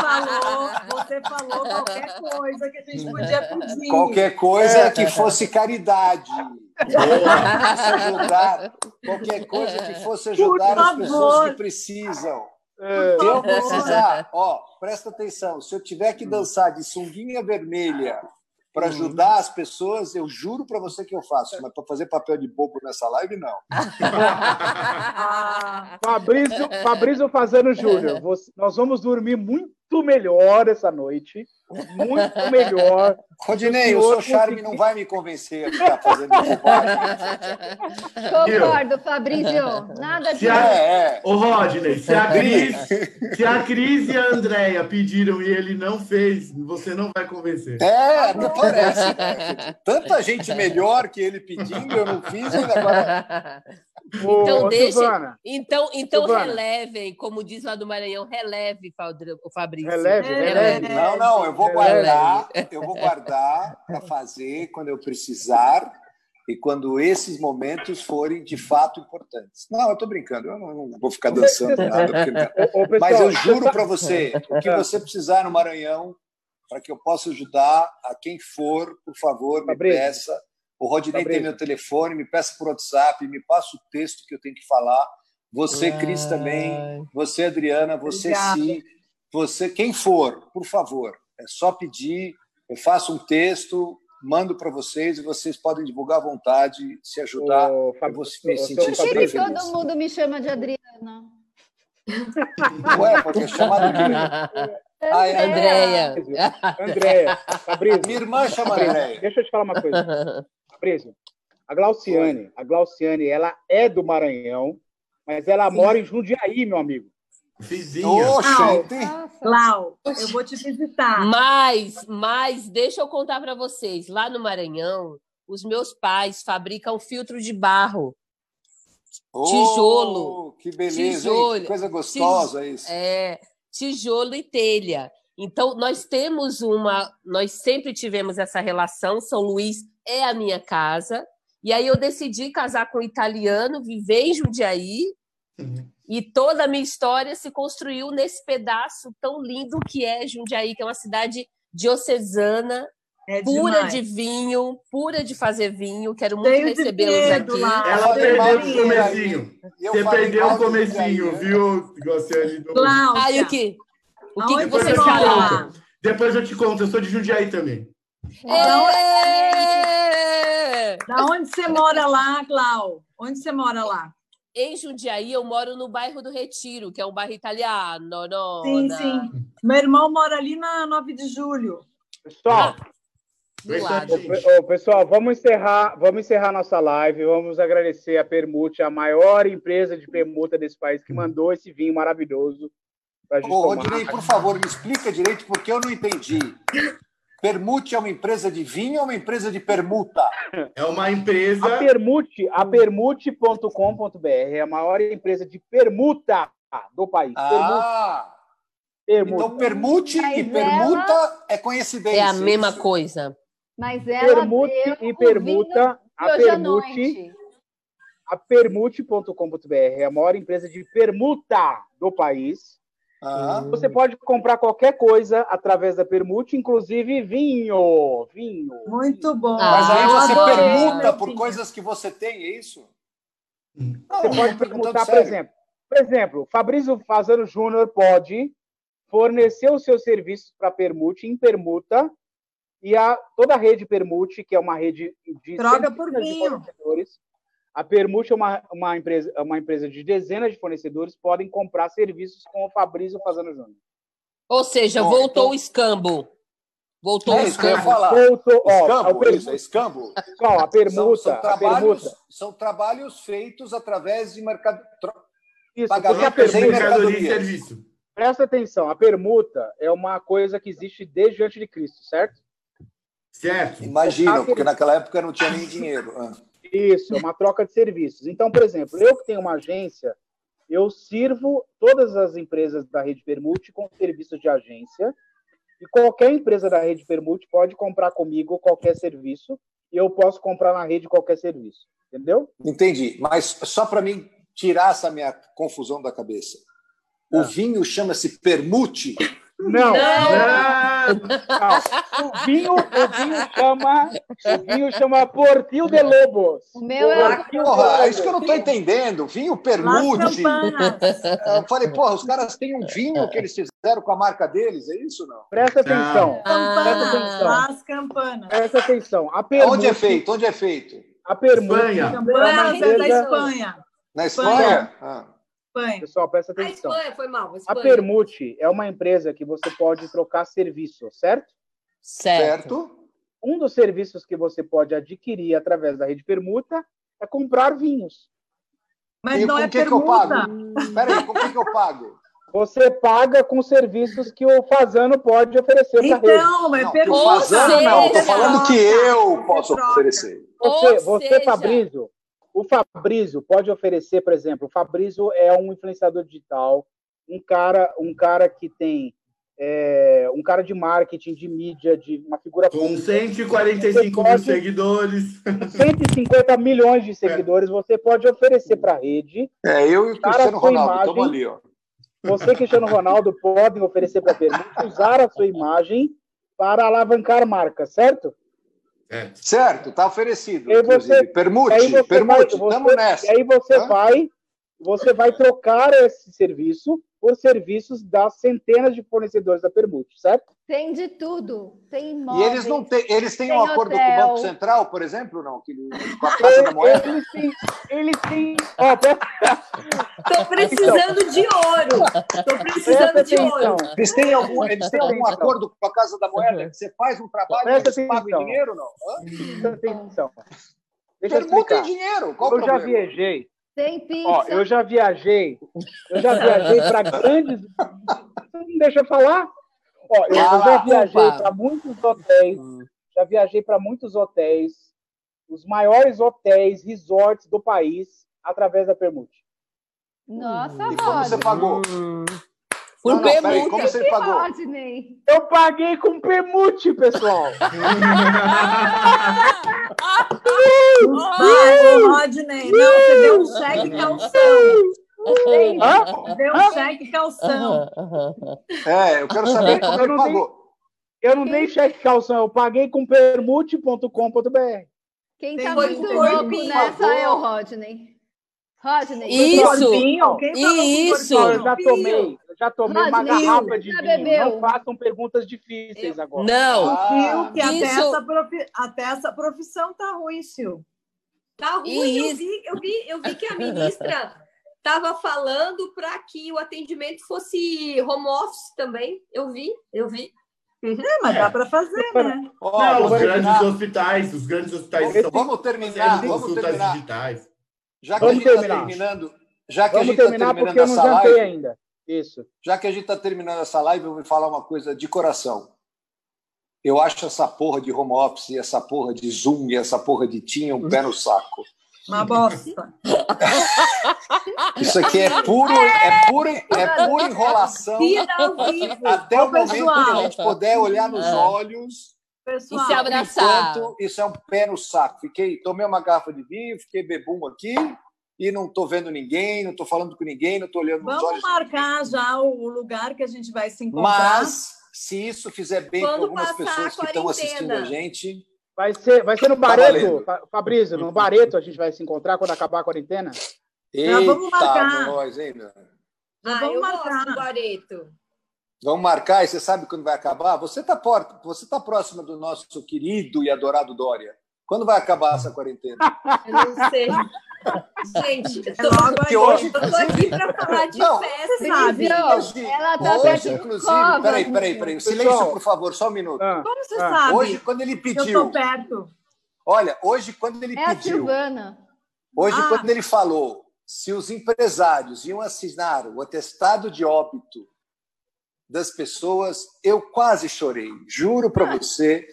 falou, você falou qualquer coisa que a gente podia pedir. Qualquer coisa que fosse caridade. Ajudar, qualquer coisa que fosse ajudar as pessoas que precisam. É, Se eu precisar, ó, presta atenção, se eu tiver que dançar de sunguinha vermelha para ajudar as pessoas, eu juro para você que eu faço, mas para fazer papel de bobo nessa live, não. (laughs) Fabrício, Fabrício Fazano Júnior, (laughs) você- nós vamos dormir muito melhor essa noite. Muito melhor. (laughs) Rodinei, o senhor seu charme conseguir- não vai me convencer a ficar fazendo. (laughs) Concordo, Fabrício. Nada de. Se a- É, é. Ô, Rodney, se a Cris, se a Cris e a Andréia pediram e ele não fez, você não vai convencer. É, não parece. né? Tanta gente melhor que ele pedindo, eu não fiz, ele agora. Então ô, deixa- Silvana, Então, então Silvana. relevem, como diz lá do Maranhão, releve, o Fabrício. Releve, releve. Não, não, eu vou É, guardar, eu vou guardar para fazer quando eu precisar e quando esses momentos forem de fato importantes. Não, eu estou brincando, eu não, não vou ficar dançando (laughs) nada, porque mas eu juro para você, (laughs) o que você precisar no Maranhão, para que eu possa ajudar a quem for, por favor, me Fabrício. peça. O Rodinei tem meu telefone, me peça por WhatsApp, me passa o texto que eu tenho que falar. Você, Cris, também. Você, Adriana. Você, Obrigada. Si. Você, quem for, por favor. É só pedir. Eu faço um texto, mando para vocês e vocês podem divulgar à vontade, se ajudar. Ô, Eu Fab- vou me sentir super que feliz. todo mundo me chama de Adriana? Ué, porque é chamado de. Ah, (laughs) é Andréia. Andréia, Fabrício, Minha irmã chama Andréia. deixa eu te falar uma coisa. Fabrício, a Glauciane, a Glauciane, ela é do Maranhão, mas ela mora em Jundiaí, meu amigo. Vizinha. Lau, eu vou te visitar. Mas, mas, deixa eu contar para vocês. Lá no Maranhão, os meus pais fabricam filtro de barro. Tijolo. Oh, que beleza? Tijolo. Que coisa gostosa isso. É, tijolo e telha. Então, nós temos uma. Nós sempre tivemos essa relação. São Luís é a minha casa. E aí eu decidi casar com um italiano, viver em Jundiaí. E toda a minha história se construiu nesse pedaço tão lindo que é Jundiaí, que é uma cidade diocesana, É pura demais. de vinho, pura de fazer vinho. Quero muito recebê-los aqui. lá. Ela perdeu de o comecinho. Eu Você perdeu o comecinho, né? viu, Glauciane? do- Aí o que? O que, que você falou? Depois eu te conto, eu sou de Jundiaí também. É! Da onde você mora lá, Clau? Onde você mora lá? Em Jundiaí, eu moro no bairro do Retiro, que é um bairro italiano. nona. Sim, sim. Meu irmão mora ali na 9 de julho. Pessoal, ô, pessoal, vamos encerrar, vamos encerrar nossa live. Vamos agradecer a Permute, a maior empresa de permuta desse país, que mandou esse vinho maravilhoso para gente Ô. Rodinei, por favor, me explica direito, porque eu não entendi. Permute é uma empresa de vinho ou uma empresa de permuta? É uma empresa. A Permute, a permute.com.br é a maior empresa de permuta do país. Ah! Permuta. Então, permute Mas e ela- permuta é coincidência. É a mesma isso? coisa. Mas ela Permute e permuta, a Permute, a permute.com.br é a maior empresa de permuta do país. Ah, Você pode comprar qualquer coisa através da Permute, inclusive vinho. Vinho. Muito bom. Ah, mas aí eu você permuta por coisas que você tem, é isso? Não, Você pode perguntando perguntar, por exemplo, por exemplo, Fabrício Fazano Júnior pode fornecer os seus serviços para Permute em permuta e a toda a rede Permute, que é uma rede de Troca por centenas de vinho. fornecedores. A Permute é uma, uma, empresa, é uma empresa de dezenas de fornecedores, podem comprar serviços com o Fabrício Fazano Júnior. Ou seja, Bom, voltou então- o escambo. Voltou É o escambo. falar. Voltou, ó, Escambo, a per- isso, é escambo. a permuta, São, são, a trabalhos, permuta. são trabalhos feitos através de mercado. tro- Isso, Pagamento a permuta, mercadoria serviço. presta atenção, a permuta é uma coisa que existe desde antes de Cristo, certo? Certo. Imagina, porque naquela época não tinha nem dinheiro. Isso, é uma troca de serviços. Então, por exemplo, eu que tenho uma agência, eu sirvo todas as empresas da rede Permute com serviços de agência. E qualquer empresa da rede Permute pode comprar comigo qualquer serviço e eu posso comprar na rede qualquer serviço. Entendeu? Entendi. Mas só para mim tirar essa minha confusão da cabeça. O Ah. vinho chama-se permute. Não, Ah, não. O vinho, o vinho chama, o vinho chama Portil de Lobos. O meu é Porra, é isso que eu não estou entendendo. Vinho permute. Eu falei, porra, os caras têm um vinho que eles fizeram com a marca deles, é isso ou não? Presta atenção. Campanas. atenção. Las campanas. Presta atenção. A permute, Onde é feito? Onde é feito? A permute Espanha. é uma Campanas é da empresa- Espanha. Na Espanha? Ah. Espanha. Pessoal, presta A atenção. Espanha foi mal. A A Espanha. Permute é uma empresa que você pode trocar serviço, certo? Certo. Certo? Um dos serviços que você pode adquirir através da rede Permuta é comprar vinhos. Mas E não com é que, que eu permuta. pago? Peraí, com que, que eu pago? Você paga com serviços que o Fazano pode oferecer para a rede. Então, é permuta. Fazano não, estou falando que eu posso troca. oferecer. Você, Ou você seja- Fabrício, o Fabrício pode oferecer, por exemplo, o Fabrício é um influenciador digital, um cara, um cara que tem é, um cara de marketing, de mídia, de uma figura com pública. 145 mil pode- seguidores. 150 milhões de seguidores, você pode oferecer para a rede. É, eu e o Cara, Cristiano Ronaldo, imagem- estamos ali, ó. Você, Cristiano Ronaldo, podem oferecer para a Permuta usar a sua imagem para alavancar marca, certo? É. Certo, tá oferecido. Você-. Permute, você permute, vai- estamos você- nessa. E aí você Hã? vai, você vai trocar esse serviço por serviços das centenas de fornecedores da Permute, certo? Tem de tudo. Tem E imóveis. eles não têm, eles têm um acordo com o hotel. Banco Central, por exemplo, não? Que, com a Casa da Moeda? Eles têm, eles têm, presta, (laughs) Tô precisando de ouro. Presta precisando de atenção. ouro. Eles têm algum, eles têm algum acordo com a Casa da Moeda? Que você faz um trabalho e Presta eles pagam em dinheiro, não? Hã? presta atenção. Deixa Permuta em dinheiro. Qual o Eu já viajei, Tem pizza. ó, eu já viajei, eu já viajei para (laughs) grandes. Você não deixa eu falar? Ó, eu, eu já viajei para muitos hotéis, já viajei para muitos hotéis, os maiores hotéis, resorts do país, através da Permute. Nossa, E como você pagou? Por Não, peraí, permuta. como você pagou? Rodney. Eu paguei com Permute, pessoal. (laughs) Ô, Rodney. Não, você deu um cheque calção. Hã? Deu um cheque calção. É, eu quero saber como Eu ele não dei- pagou. Eu não dei cheque calção, eu paguei com permute.com.br. Quem tá muito muito louco nessa é o Rodney. Rodney. Isso. Isso. Pessoal, eu já tomei, já tomei uma Rodney, garrafa de vinho. bebeu? Não façam perguntas difíceis agora. Não. Ah, Sil, que até Isso. essa, profi- até essa profissão tá ruim, Sil. Tá ruim, eu vi, eu vi, eu vi que a ministra (laughs) estava falando para que o atendimento fosse home office também. Eu vi, eu vi. É, mas dá para fazer, né? Ó, Não, Os grandes terminar. hospitais, os grandes hospitais Vamos, estão vamos terminar, vamos consultas terminar. digitais. Já que a Vamos gente está terminar. terminando, já que a Vamos gente está terminar terminando porque eu não jantei live, ainda. Isso. já que a gente está terminando essa live, eu vou falar uma coisa de coração. Eu acho essa porra de home office, essa porra de Zoom e essa porra de Team um pé no saco. Uma bosta. Isso aqui é puro, é puro, é pura enrolação. Vida ao vivo. Até Ô, o momento que a gente puder olhar nos É. olhos. Pessoal, E se abraçar. Enquanto isso é um pé no saco. Fiquei, tomei uma garrafa de vinho, fiquei bebum aqui e não estou vendo ninguém, não estou falando com ninguém, não estou olhando nos vamos olhos. marcar já o lugar que a gente vai se encontrar. Mas se isso fizer bem para algumas pessoas que estão assistindo a gente, Vai ser, vai ser no Tá Bareto, Fabrício, no Bareto a gente vai se encontrar quando acabar a quarentena. Já vamos eita, marcar. nós, hein? meu? Ah, vamos eu marcar. gosto do Guareto. Vamos marcar e você sabe quando vai acabar? Você está você tá próxima do nosso querido e adorado Dória. Quando vai acabar essa quarentena? Eu não sei. (laughs) Gente, eu É tô, hoje, eu tô aqui para falar de Não. festa. sabe? hoje, Ela tá hoje inclusive, peraí, peraí, peraí, Pessoal. silêncio, por favor, só um minuto. Ah, Como você Ah, sabe? Hoje, quando ele eu pediu, tô perto. olha, hoje, quando ele É a pediu, Silvana. hoje, Ah. quando ele falou se os empresários iam assinar o atestado de óbito das pessoas, eu quase chorei, juro para você.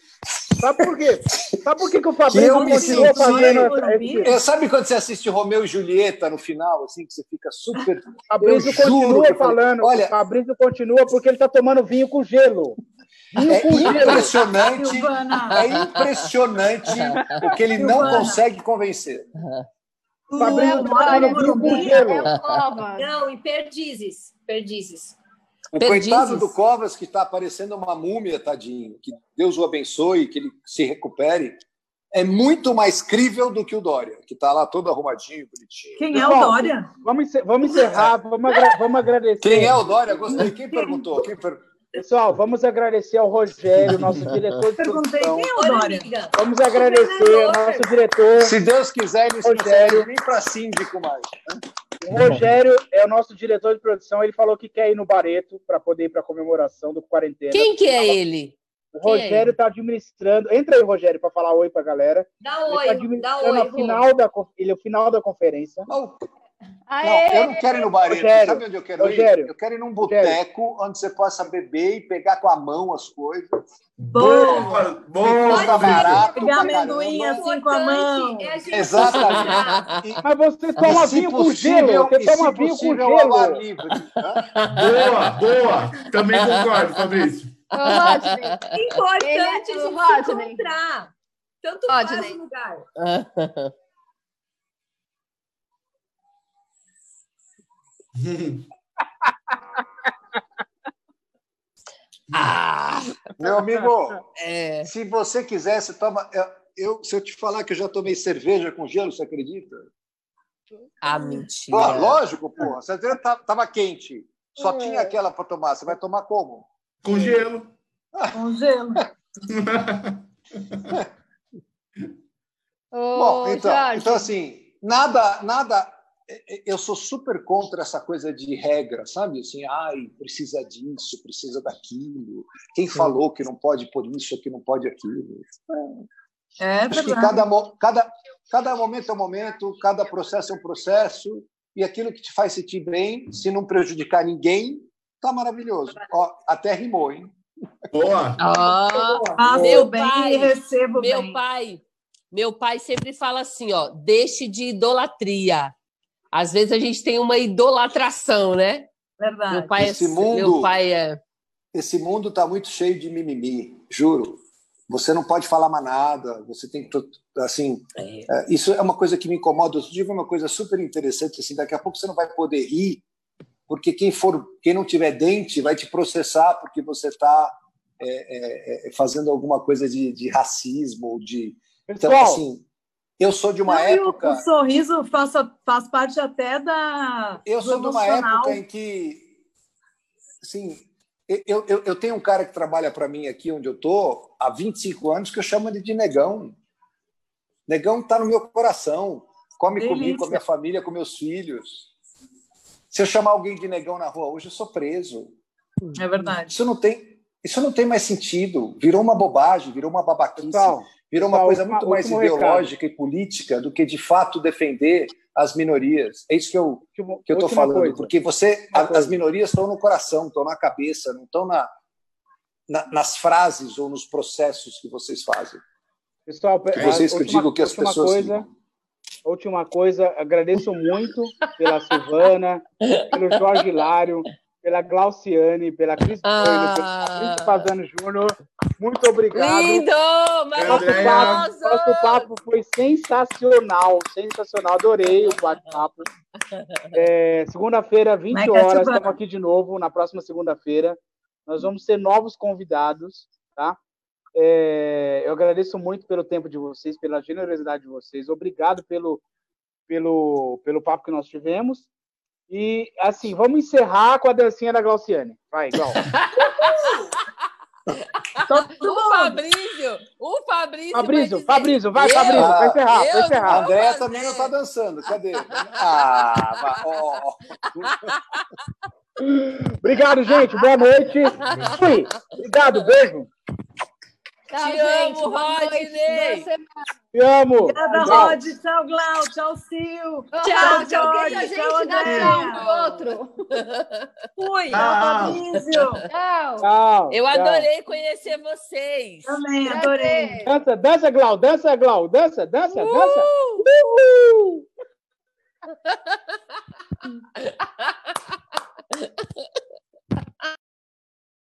Sabe por quê? Sabe por que, que o eu Fabrício senti- fazendo É, sabe quando você assiste Romeu e Julieta no final, assim, que você fica super. Fabrício continua falando. Olha- Fabrício continua porque ele tá tomando vinho com gelo. Vinho É com gelo. impressionante, Silvana, é impressionante o que ele não Silvana. consegue convencer. Fabrício é tá mora tomando vinho com gelo. É. Não, em Perdizes. Perdizes. O Perdizes. coitado do Covas, que está parecendo uma múmia, tadinho, que Deus o abençoe, que ele se recupere, é muito mais crível do que o Dória, que está lá todo arrumadinho, bonitinho. Quem é o Dória? Vamos, vamos encerrar, vamos, agra- vamos agradecer. Quem é o Dória? Gostei. Quem perguntou? Quem per... Pessoal, vamos agradecer ao Rogério, (laughs) nosso diretor de Perguntei produção. quem é o Dória. Vamos agradecer ao nosso diretor. Se Deus quiser, ele não Rogério. nem para síndico mais. O Rogério é o nosso diretor de produção. Ele falou que quer ir no Bareto para poder ir para a comemoração do quarentena. Quem que é ele? O é Rogério está administrando. Entra aí, Rogério, para falar oi para a galera. Dá Ele oi, dá administrando oi, final da, ele é o final da conferência. Não, Aê! não, eu não quero ir no Bareto. Rogério, Sabe onde eu quero Rogério, ir? Eu quero ir num boteco onde você possa beber e pegar com a mão as coisas. Boa. Boa, Fabrício. barato Pegar amendoim assim com a mão. É a gente Exatamente. E- Mas você toma vinho com gelo. Você toma vinho com possível, gelo. livre. Boa, boa. Também concordo, Fabrício. Ô, Rodney. Importante é a gente do se encontrar. Tanto faz Rodney. o lugar. (laughs) ah, Meu amigo, é. se você quiser, você toma. Eu, se eu te falar que eu já tomei cerveja com gelo, você acredita? Ah, mentira. Pô, lógico, pô. A cerveja estava quente. Só tinha aquela para tomar. Você vai tomar como? Com gelo. (laughs) Com gelo. Bom, então, então, assim, nada, nada. Eu sou super contra essa coisa de regra, sabe? Assim, ai, precisa disso, precisa daquilo. Quem falou que não pode por isso, que não pode aquilo? É Acho que verdade. cada, mo- cada, cada momento é um momento, cada processo é um processo, e aquilo que te faz sentir bem, se não prejudicar ninguém, tá maravilhoso. Ó, até rimou, hein? Boa. Ah, Faço Meu bem pai, recebo meu bem. pai, meu pai sempre fala assim, ó, deixe de idolatria. Às vezes a gente tem uma idolatração, né? Verdade. Meu pai, Esse é, mundo- meu pai é Esse mundo está muito cheio de mimimi, juro. Você não pode falar mais nada, você tem que. Assim, é, isso é uma coisa que me incomoda. Outro dia foi uma coisa super interessante. Assim, daqui a pouco você não vai poder rir, porque quem, for, quem não tiver dente vai te processar porque você está fazendo alguma coisa de, de racismo. De... Então, Pessoal, assim, eu sou de uma Não, e o- época. O, sorriso faz, faz parte até da. Eu sou de uma época em que, assim, eu, eu, eu tenho um cara que trabalha para mim aqui onde eu tô há 25 anos que eu chamo ele de negão. Negão está no meu coração, come Delícia. comigo, com a minha família, com meus filhos. Se eu chamar alguém de negão na rua hoje, eu sou preso. É verdade. Isso não tem, isso não tem mais sentido. Virou uma bobagem, virou uma babaquice. pessoal, Virou uma coisa muito mais último recado. ideológica e política do que de fato defender as minorias. É isso que eu, última- que eu estou falando, coisa. porque você, a- as minorias estão no coração, estão na cabeça, não estão na, na- nas frases ou nos processos que vocês fazem. Pessoal, Que vocês que eu última- digo que as pessoas coisa, última coisa, agradeço muito pela Silvana, pelo Jorge Hilário, pela Glauciane, pela Cris Ah. Coelho, pelo Fabrício Pazano Júnior. Muito obrigado. lindo, Nosso maravilhoso. nosso papo foi sensacional, sensacional. Adorei o bate-papo. É, Segunda-feira, 20 Como é que é, horas, estamos aqui de novo, na próxima segunda-feira. Nós vamos ter novos convidados, tá? É, eu agradeço muito pelo tempo de vocês, pela generosidade de vocês. Obrigado pelo, pelo, pelo papo que nós tivemos. E, assim, vamos encerrar com a dancinha da Glauciane. Vai, Glau. (laughs) O Fabrício, o Fabrício. vai Fabrício, dizer, Fabrício, vai, eu- Fabrício, vai encerrar, vai eu- A encerrar. Andréia também não está dançando, cadê? Ah, vá, ó, ó. Obrigado, gente. Boa noite. (laughs) Fui. Obrigado, beijo. Tchau, Te gente. amo. Rodney. Te amo. Obrigada, Tchau. Rod. Tchau, Glau. Tchau, Sil. Tchau, tchau. Jorge. Quem a Tchau, gente dá tchau um pro outro. (laughs) Fui. Tchau. Tchau. Tchau. Tchau. Eu adorei conhecer vocês. Também, adorei. Dança, dança, Glau. Dança, Glau. Dança, dança, dança. Uh! (laughs) Uhul.